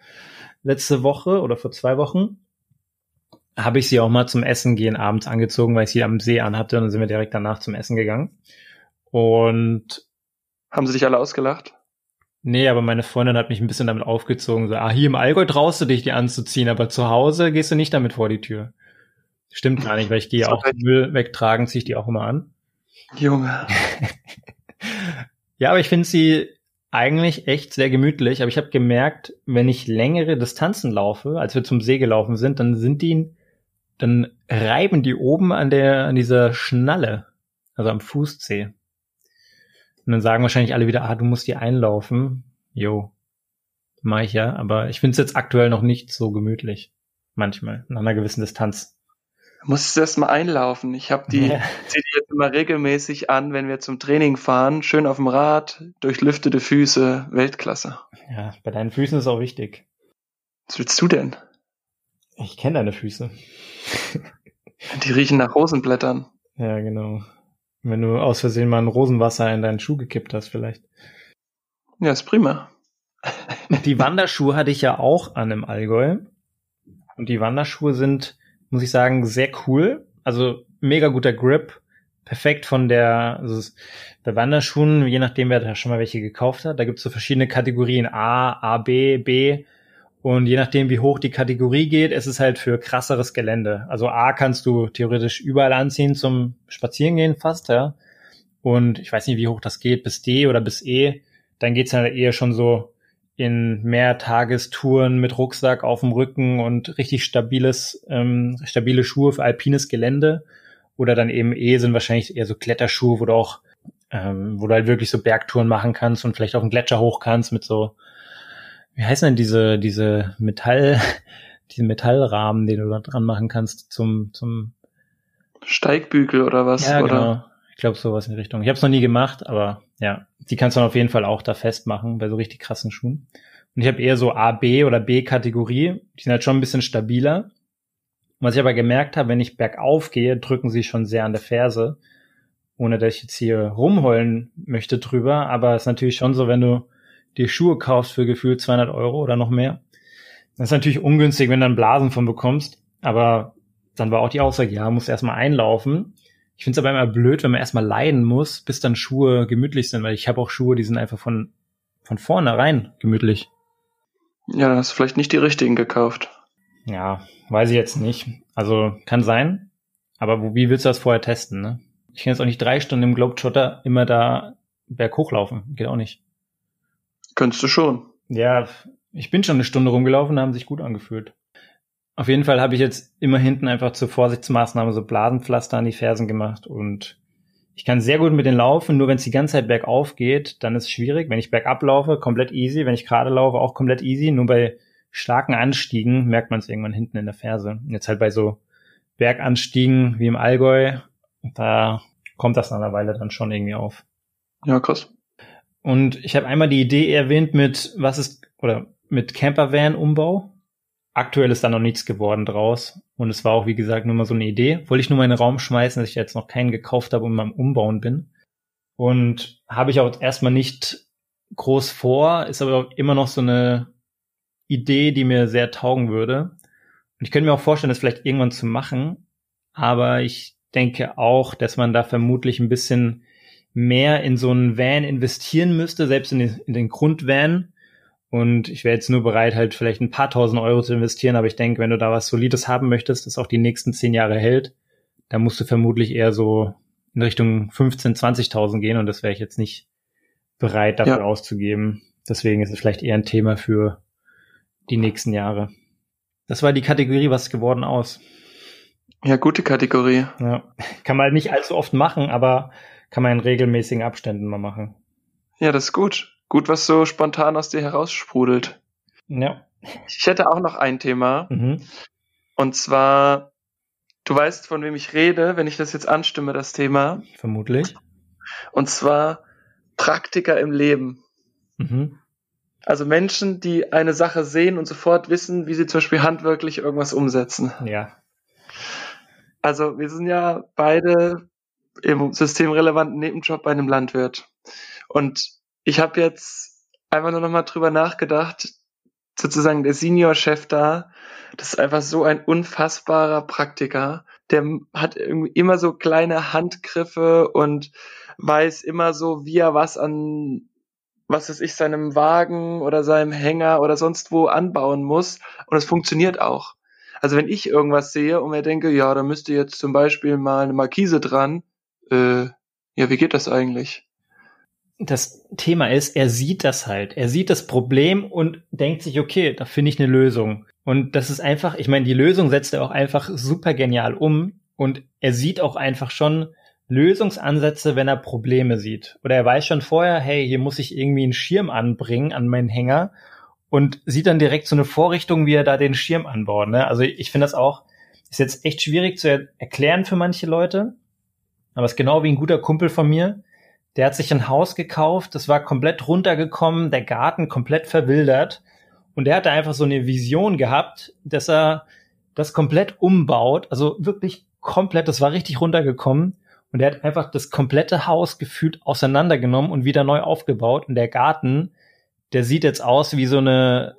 letzte Woche oder vor zwei Wochen, habe ich sie auch mal zum Essen gehen abends angezogen, weil ich sie am See anhatte und dann sind wir direkt danach zum Essen gegangen. Und haben sie dich alle ausgelacht? Nee, aber meine Freundin hat mich ein bisschen damit aufgezogen, so, ah, hier im Allgäu traust du dich, die anzuziehen, aber zu Hause gehst du nicht damit vor die Tür. Stimmt gar nicht, weil ich gehe auch Müll wegtragen, ziehe ich die auch immer an. Junge. ja, aber ich finde sie eigentlich echt sehr gemütlich. Aber ich habe gemerkt, wenn ich längere Distanzen laufe, als wir zum See gelaufen sind, dann sind die, dann reiben die oben an der, an dieser Schnalle, also am Fußzeh. Und dann sagen wahrscheinlich alle wieder, ah, du musst hier einlaufen. Jo, mach ich ja. Aber ich finde es jetzt aktuell noch nicht so gemütlich. Manchmal, nach einer gewissen Distanz. Musst du erst mal einlaufen. Ich habe die, ja. ziehe die jetzt immer regelmäßig an, wenn wir zum Training fahren. Schön auf dem Rad, durchlüftete Füße, Weltklasse. Ja, bei deinen Füßen ist auch wichtig. Was willst du denn? Ich kenne deine Füße. Die riechen nach Rosenblättern. Ja, genau. Wenn du aus Versehen mal ein Rosenwasser in deinen Schuh gekippt hast, vielleicht. Ja, ist prima. Die Wanderschuhe hatte ich ja auch an im Allgäu. Und die Wanderschuhe sind muss ich sagen, sehr cool. Also mega guter Grip, perfekt von der, also bei Wanderschuhen, je nachdem, wer da schon mal welche gekauft hat, da gibt's so verschiedene Kategorien A, A, B, B. Und je nachdem, wie hoch die Kategorie geht, ist es halt für krasseres Gelände. Also A kannst du theoretisch überall anziehen zum Spazierengehen fast, ja. Und ich weiß nicht, wie hoch das geht, bis D oder bis E. Dann geht's dann eher schon so in Mehrtagestouren mit Rucksack auf dem Rücken und richtig stabiles, ähm, stabile Schuhe für alpines Gelände. Oder dann eben E sind wahrscheinlich eher so Kletterschuhe, wo du auch, ähm, wo du halt wirklich so Bergtouren machen kannst und vielleicht auf den Gletscher hoch kannst mit so wie heißen denn diese, diese Metall, diese Metallrahmen, den du da dran machen kannst zum, zum Steigbügel oder was? Ja, oder? genau. Ich glaube sowas in die Richtung. Ich habe es noch nie gemacht, aber ja, die kannst du dann auf jeden Fall auch da festmachen bei so richtig krassen Schuhen. Und ich habe eher so A, B oder B-Kategorie. Die sind halt schon ein bisschen stabiler. Was ich aber gemerkt habe, wenn ich bergauf gehe, drücken sie schon sehr an der Ferse. Ohne dass ich jetzt hier rumheulen möchte drüber. Aber es ist natürlich schon so, wenn du dir Schuhe kaufst für gefühlt 200 Euro oder noch mehr. Das ist natürlich ungünstig, wenn du dann Blasen von bekommst. Aber dann war auch die Aussage, ja, musst erstmal einlaufen. Ich finde es aber immer blöd, wenn man erstmal leiden muss, bis dann Schuhe gemütlich sind, weil ich habe auch Schuhe, die sind einfach von, von vornherein gemütlich. Ja, dann hast du vielleicht nicht die richtigen gekauft. Ja, weiß ich jetzt nicht. Also kann sein. Aber wo, wie willst du das vorher testen, ne? Ich kann jetzt auch nicht drei Stunden im Globetrotter immer da berghoch laufen. Geht auch nicht. Könntest du schon. Ja, ich bin schon eine Stunde rumgelaufen, haben sich gut angefühlt. Auf jeden Fall habe ich jetzt immer hinten einfach zur Vorsichtsmaßnahme so Blasenpflaster an die Fersen gemacht und ich kann sehr gut mit den laufen, nur wenn es die ganze Zeit bergauf geht, dann ist es schwierig. Wenn ich bergab laufe, komplett easy. Wenn ich gerade laufe, auch komplett easy. Nur bei starken Anstiegen merkt man es irgendwann hinten in der Ferse. Und jetzt halt bei so Berganstiegen wie im Allgäu, da kommt das nach einer Weile dann schon irgendwie auf. Ja, krass. Und ich habe einmal die Idee erwähnt mit, was ist, oder mit Campervan-Umbau. Aktuell ist da noch nichts geworden draus. Und es war auch, wie gesagt, nur mal so eine Idee. Wollte ich nur mal in den Raum schmeißen, dass ich jetzt noch keinen gekauft habe und beim Umbauen bin. Und habe ich auch erstmal nicht groß vor, ist aber immer noch so eine Idee, die mir sehr taugen würde. Und ich könnte mir auch vorstellen, das vielleicht irgendwann zu machen. Aber ich denke auch, dass man da vermutlich ein bisschen mehr in so einen Van investieren müsste, selbst in den, in den Grundvan. Und ich wäre jetzt nur bereit, halt vielleicht ein paar tausend Euro zu investieren, aber ich denke, wenn du da was Solides haben möchtest, das auch die nächsten zehn Jahre hält, dann musst du vermutlich eher so in Richtung 15, 20.000 gehen und das wäre ich jetzt nicht bereit, dafür ja. auszugeben. Deswegen ist es vielleicht eher ein Thema für die nächsten Jahre. Das war die Kategorie, was geworden aus? Ja, gute Kategorie. Ja. Kann man halt nicht allzu oft machen, aber kann man in regelmäßigen Abständen mal machen. Ja, das ist gut. Gut, was so spontan aus dir heraussprudelt. Ja. Ich hätte auch noch ein Thema. Mhm. Und zwar, du weißt, von wem ich rede, wenn ich das jetzt anstimme, das Thema. Vermutlich. Und zwar Praktiker im Leben. Mhm. Also Menschen, die eine Sache sehen und sofort wissen, wie sie zum Beispiel handwerklich irgendwas umsetzen. Ja. Also wir sind ja beide im systemrelevanten Nebenjob bei einem Landwirt. Und ich habe jetzt einfach nur noch mal drüber nachgedacht, sozusagen der Senior-Chef da, das ist einfach so ein unfassbarer Praktiker. Der hat immer so kleine Handgriffe und weiß immer so, wie er was an, was weiß ich, seinem Wagen oder seinem Hänger oder sonst wo anbauen muss. Und es funktioniert auch. Also wenn ich irgendwas sehe und mir denke, ja, da müsste jetzt zum Beispiel mal eine Markise dran, äh, ja, wie geht das eigentlich? Das Thema ist, er sieht das halt. Er sieht das Problem und denkt sich, okay, da finde ich eine Lösung. Und das ist einfach, ich meine, die Lösung setzt er auch einfach super genial um und er sieht auch einfach schon Lösungsansätze, wenn er Probleme sieht. Oder er weiß schon vorher, hey, hier muss ich irgendwie einen Schirm anbringen an meinen Hänger und sieht dann direkt so eine Vorrichtung, wie er da den Schirm anbaut. Ne? Also ich finde das auch, ist jetzt echt schwierig zu er erklären für manche Leute, aber es ist genau wie ein guter Kumpel von mir. Der hat sich ein Haus gekauft, das war komplett runtergekommen, der Garten komplett verwildert. Und der hatte einfach so eine Vision gehabt, dass er das komplett umbaut. Also wirklich komplett, das war richtig runtergekommen. Und er hat einfach das komplette Haus gefühlt auseinandergenommen und wieder neu aufgebaut. Und der Garten, der sieht jetzt aus wie so eine,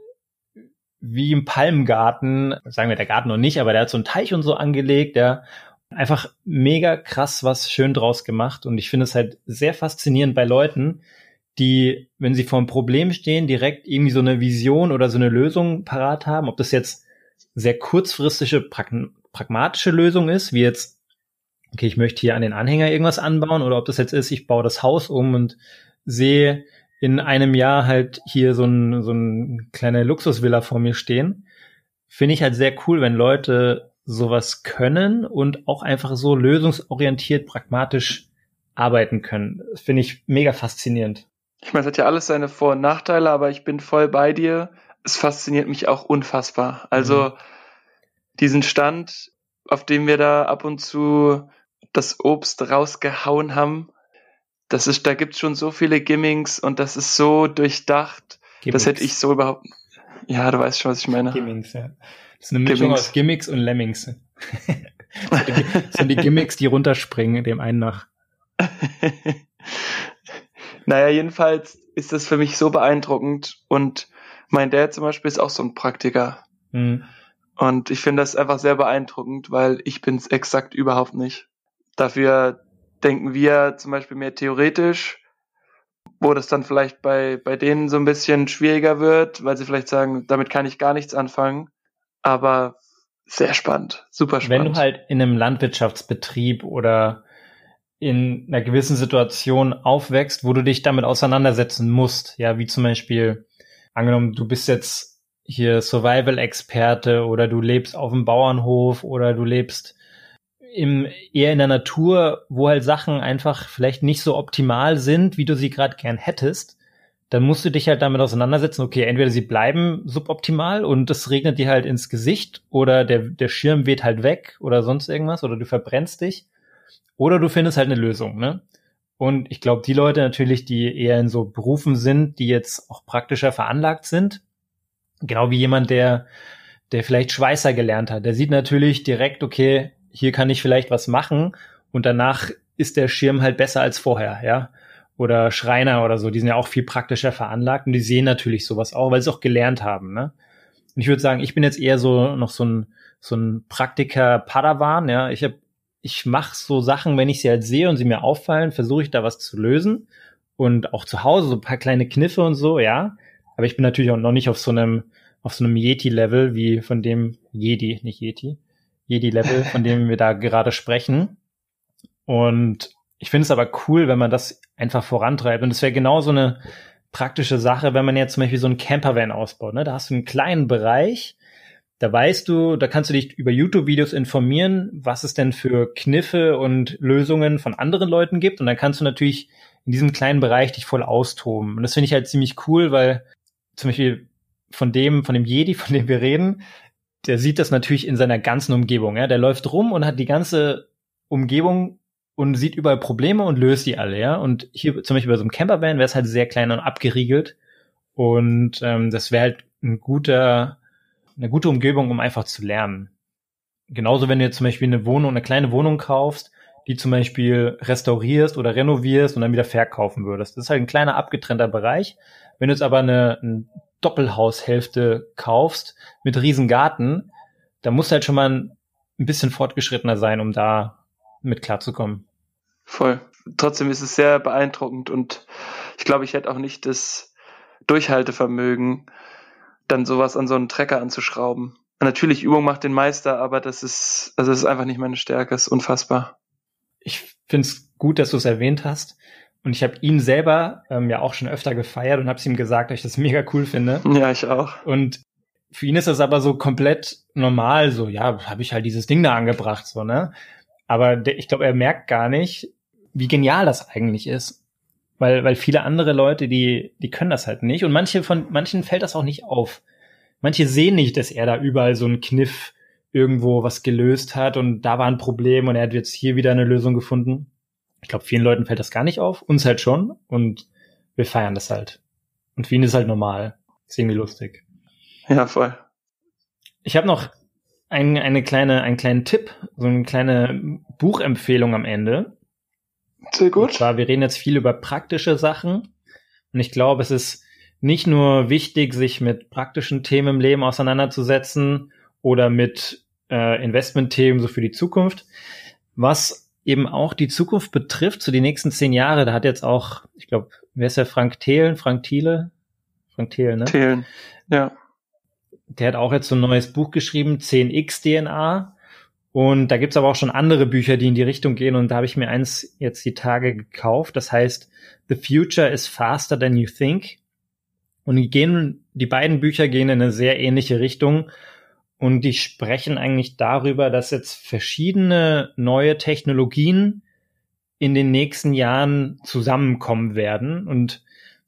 wie im Palmgarten, sagen wir der Garten noch nicht, aber der hat so einen Teich und so angelegt, ja. Einfach mega krass was schön draus gemacht. Und ich finde es halt sehr faszinierend bei Leuten, die, wenn sie vor einem Problem stehen, direkt irgendwie so eine Vision oder so eine Lösung parat haben. Ob das jetzt sehr kurzfristige, pragmatische Lösung ist, wie jetzt, okay, ich möchte hier an den Anhänger irgendwas anbauen, oder ob das jetzt ist, ich baue das Haus um und sehe in einem Jahr halt hier so ein, so ein kleine Luxusvilla vor mir stehen. Finde ich halt sehr cool, wenn Leute sowas können und auch einfach so lösungsorientiert, pragmatisch arbeiten können. Finde ich mega faszinierend. Ich meine, es hat ja alles seine Vor- und Nachteile, aber ich bin voll bei dir. Es fasziniert mich auch unfassbar. Also mhm. diesen Stand, auf dem wir da ab und zu das Obst rausgehauen haben, das ist, da gibt's schon so viele Gimmings und das ist so durchdacht. Gimmicks. Das hätte ich so überhaupt. Ja, du weißt schon, was ich meine. Gimmings, ja. Das ist eine Mischung Gimmicks. aus Gimmicks und Lemmings. das sind die Gimmicks, die runterspringen, dem einen nach. naja, jedenfalls ist das für mich so beeindruckend und mein Dad zum Beispiel ist auch so ein Praktiker. Mhm. Und ich finde das einfach sehr beeindruckend, weil ich bin's exakt überhaupt nicht. Dafür denken wir zum Beispiel mehr theoretisch, wo das dann vielleicht bei, bei denen so ein bisschen schwieriger wird, weil sie vielleicht sagen, damit kann ich gar nichts anfangen. Aber sehr spannend, super spannend. Wenn du halt in einem Landwirtschaftsbetrieb oder in einer gewissen Situation aufwächst, wo du dich damit auseinandersetzen musst, ja, wie zum Beispiel, angenommen, du bist jetzt hier Survival-Experte oder du lebst auf dem Bauernhof oder du lebst im, eher in der Natur, wo halt Sachen einfach vielleicht nicht so optimal sind, wie du sie gerade gern hättest, dann musst du dich halt damit auseinandersetzen, okay, entweder sie bleiben suboptimal und es regnet dir halt ins Gesicht oder der, der Schirm weht halt weg oder sonst irgendwas oder du verbrennst dich oder du findest halt eine Lösung, ne? Und ich glaube, die Leute natürlich, die eher in so Berufen sind, die jetzt auch praktischer veranlagt sind, genau wie jemand, der, der vielleicht Schweißer gelernt hat, der sieht natürlich direkt, okay, hier kann ich vielleicht was machen und danach ist der Schirm halt besser als vorher, ja. Oder Schreiner oder so, die sind ja auch viel praktischer veranlagt und die sehen natürlich sowas auch, weil sie es auch gelernt haben, ne? Und ich würde sagen, ich bin jetzt eher so noch so ein so ein Praktiker Padawan, ja. Ich habe ich mache so Sachen, wenn ich sie halt sehe und sie mir auffallen, versuche ich da was zu lösen und auch zu Hause so ein paar kleine Kniffe und so, ja. Aber ich bin natürlich auch noch nicht auf so einem auf so einem Yeti-Level wie von dem Jedi, nicht Yeti, Jedi-Level, von dem wir da gerade sprechen. Und ich finde es aber cool, wenn man das einfach vorantreibt. Und es wäre genau so eine praktische Sache, wenn man jetzt zum Beispiel so einen Campervan ausbaut. Ne? Da hast du einen kleinen Bereich, da weißt du, da kannst du dich über YouTube-Videos informieren, was es denn für Kniffe und Lösungen von anderen Leuten gibt. Und dann kannst du natürlich in diesem kleinen Bereich dich voll austoben. Und das finde ich halt ziemlich cool, weil zum Beispiel von dem, von dem Jedi, von dem wir reden, der sieht das natürlich in seiner ganzen Umgebung. Ja? Der läuft rum und hat die ganze Umgebung und sieht überall Probleme und löst die alle. Ja? Und hier zum Beispiel bei so einem Campervan wäre es halt sehr klein und abgeriegelt. Und ähm, das wäre halt ein guter, eine gute Umgebung, um einfach zu lernen. Genauso, wenn du jetzt zum Beispiel eine Wohnung, eine kleine Wohnung kaufst, die zum Beispiel restaurierst oder renovierst und dann wieder verkaufen würdest. Das ist halt ein kleiner abgetrennter Bereich. Wenn du jetzt aber eine, ein Doppelhaushälfte kaufst mit riesen Garten, da musst du halt schon mal ein, ein bisschen fortgeschrittener sein, um da mit klarzukommen. Voll. Trotzdem ist es sehr beeindruckend und ich glaube, ich hätte auch nicht das Durchhaltevermögen, dann sowas an so einen Trecker anzuschrauben. Natürlich, Übung macht den Meister, aber das ist, also das ist einfach nicht meine Stärke, ist unfassbar. Ich finde es gut, dass du es erwähnt hast. Und ich habe ihn selber ähm, ja auch schon öfter gefeiert und habe es ihm gesagt, dass ich das mega cool finde. Ja, ich auch. Und für ihn ist das aber so komplett normal, so, ja, habe ich halt dieses Ding da angebracht, so, ne? Aber der, ich glaube, er merkt gar nicht, wie genial das eigentlich ist. Weil, weil viele andere Leute, die, die können das halt nicht. Und manche von, manchen fällt das auch nicht auf. Manche sehen nicht, dass er da überall so einen Kniff irgendwo was gelöst hat und da war ein Problem und er hat jetzt hier wieder eine Lösung gefunden. Ich glaube, vielen Leuten fällt das gar nicht auf, uns halt schon und wir feiern das halt. Und für ihn ist halt normal. Ist irgendwie lustig. Ja, voll. Ich habe noch ein, eine kleine, einen kleinen Tipp, so eine kleine Buchempfehlung am Ende. Sehr gut. Und zwar, wir reden jetzt viel über praktische Sachen. Und ich glaube, es ist nicht nur wichtig, sich mit praktischen Themen im Leben auseinanderzusetzen oder mit äh, Investmentthemen so für die Zukunft, was eben auch die Zukunft betrifft, so die nächsten zehn Jahre. Da hat jetzt auch, ich glaube, wer ist der Frank Thelen, Frank Thiele? Frank Thelen, ne? Thelen, ja. Der hat auch jetzt so ein neues Buch geschrieben, 10x DNA. Und da gibt's aber auch schon andere Bücher, die in die Richtung gehen. Und da habe ich mir eins jetzt die Tage gekauft. Das heißt, The Future is Faster Than You Think. Und die gehen, die beiden Bücher gehen in eine sehr ähnliche Richtung. Und die sprechen eigentlich darüber, dass jetzt verschiedene neue Technologien in den nächsten Jahren zusammenkommen werden. Und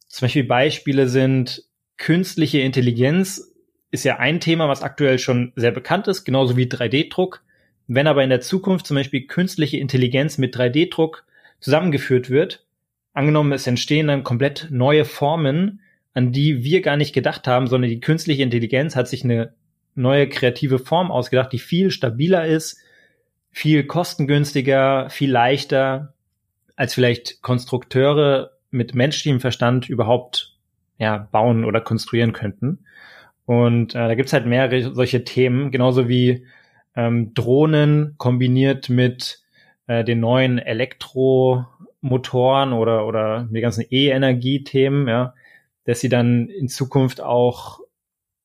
zum Beispiel Beispiele sind künstliche Intelligenz ist ja ein Thema, was aktuell schon sehr bekannt ist, genauso wie 3D-Druck. Wenn aber in der Zukunft zum Beispiel künstliche Intelligenz mit 3D-Druck zusammengeführt wird, angenommen es entstehen dann komplett neue Formen, an die wir gar nicht gedacht haben, sondern die künstliche Intelligenz hat sich eine neue kreative Form ausgedacht, die viel stabiler ist, viel kostengünstiger, viel leichter, als vielleicht Konstrukteure mit menschlichem Verstand überhaupt ja, bauen oder konstruieren könnten. Und äh, da gibt's halt mehrere solche Themen, genauso wie ähm, Drohnen kombiniert mit äh, den neuen Elektromotoren oder, oder die ganzen E-Energie-Themen, ja, dass sie dann in Zukunft auch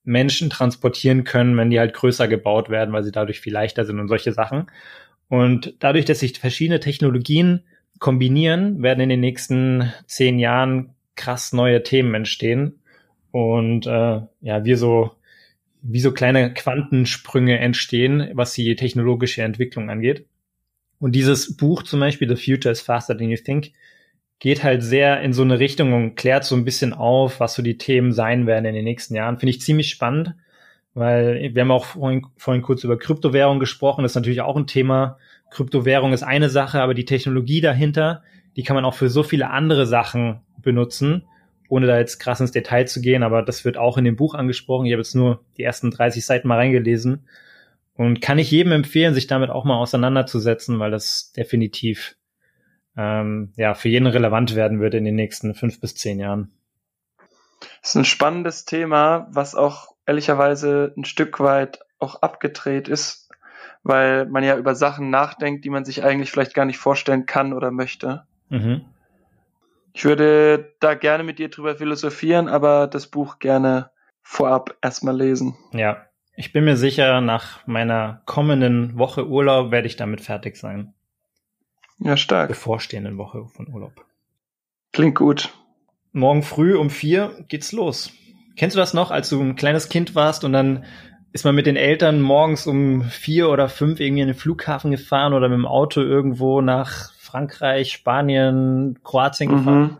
Menschen transportieren können, wenn die halt größer gebaut werden, weil sie dadurch viel leichter sind und solche Sachen. Und dadurch, dass sich verschiedene Technologien kombinieren, werden in den nächsten zehn Jahren krass neue Themen entstehen. Und äh, ja, wir so wie so kleine Quantensprünge entstehen, was die technologische Entwicklung angeht. Und dieses Buch zum Beispiel, The Future is Faster Than You Think, geht halt sehr in so eine Richtung und klärt so ein bisschen auf, was so die Themen sein werden in den nächsten Jahren. Finde ich ziemlich spannend, weil wir haben auch vorhin, vorhin kurz über Kryptowährung gesprochen. Das ist natürlich auch ein Thema. Kryptowährung ist eine Sache, aber die Technologie dahinter, die kann man auch für so viele andere Sachen benutzen ohne da jetzt krass ins Detail zu gehen, aber das wird auch in dem Buch angesprochen. Ich habe jetzt nur die ersten 30 Seiten mal reingelesen und kann ich jedem empfehlen, sich damit auch mal auseinanderzusetzen, weil das definitiv ähm, ja für jeden relevant werden wird in den nächsten fünf bis zehn Jahren. Das ist ein spannendes Thema, was auch ehrlicherweise ein Stück weit auch abgedreht ist, weil man ja über Sachen nachdenkt, die man sich eigentlich vielleicht gar nicht vorstellen kann oder möchte. Mhm. Ich würde da gerne mit dir drüber philosophieren, aber das Buch gerne vorab erstmal lesen. Ja, ich bin mir sicher, nach meiner kommenden Woche Urlaub werde ich damit fertig sein. Ja, stark. Bevorstehenden Woche von Urlaub. Klingt gut. Morgen früh um vier geht's los. Kennst du das noch, als du ein kleines Kind warst und dann ist man mit den Eltern morgens um vier oder fünf irgendwie in den Flughafen gefahren oder mit dem Auto irgendwo nach Frankreich, Spanien, Kroatien gefahren.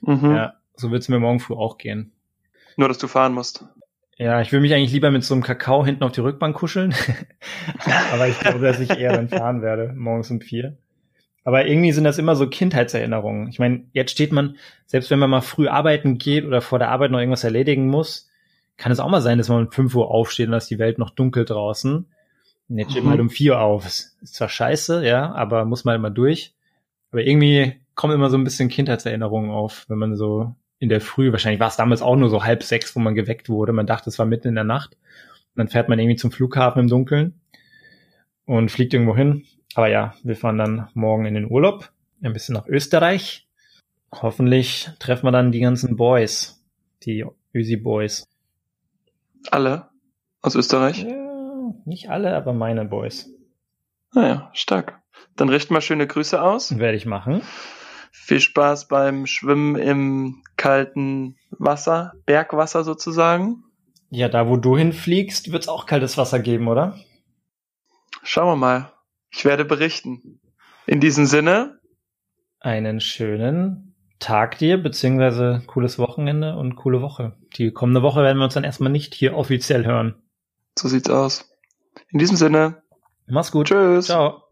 Mhm. Mhm. Ja, so wird es mir morgen früh auch gehen. Nur, dass du fahren musst. Ja, ich will mich eigentlich lieber mit so einem Kakao hinten auf die Rückbank kuscheln. Aber ich glaube, dass ich eher dann fahren werde, morgens um vier. Aber irgendwie sind das immer so Kindheitserinnerungen. Ich meine, jetzt steht man, selbst wenn man mal früh arbeiten geht oder vor der Arbeit noch irgendwas erledigen muss, kann es auch mal sein, dass man um fünf Uhr aufsteht und dass die Welt noch dunkel draußen. Und jetzt steht man halt um vier Uhr auf. Ist zwar scheiße, ja, aber muss man halt mal durch. Aber irgendwie kommen immer so ein bisschen Kindheitserinnerungen auf, wenn man so in der Früh, wahrscheinlich war es damals auch nur so halb sechs, wo man geweckt wurde. Man dachte, es war mitten in der Nacht. Und dann fährt man irgendwie zum Flughafen im Dunkeln und fliegt irgendwo hin. Aber ja, wir fahren dann morgen in den Urlaub, ein bisschen nach Österreich. Hoffentlich treffen wir dann die ganzen Boys, die Ösi Boys. Alle aus Österreich? Ja, nicht alle, aber meine Boys. Naja, stark. Dann richten wir schöne Grüße aus. Werde ich machen. Viel Spaß beim Schwimmen im kalten Wasser, Bergwasser sozusagen. Ja, da wo du hinfliegst, wird es auch kaltes Wasser geben, oder? Schauen wir mal. Ich werde berichten. In diesem Sinne. Einen schönen Tag dir, beziehungsweise cooles Wochenende und coole Woche. Die kommende Woche werden wir uns dann erstmal nicht hier offiziell hören. So sieht's aus. In diesem Sinne. Mach's gut. Tschüss. Ciao.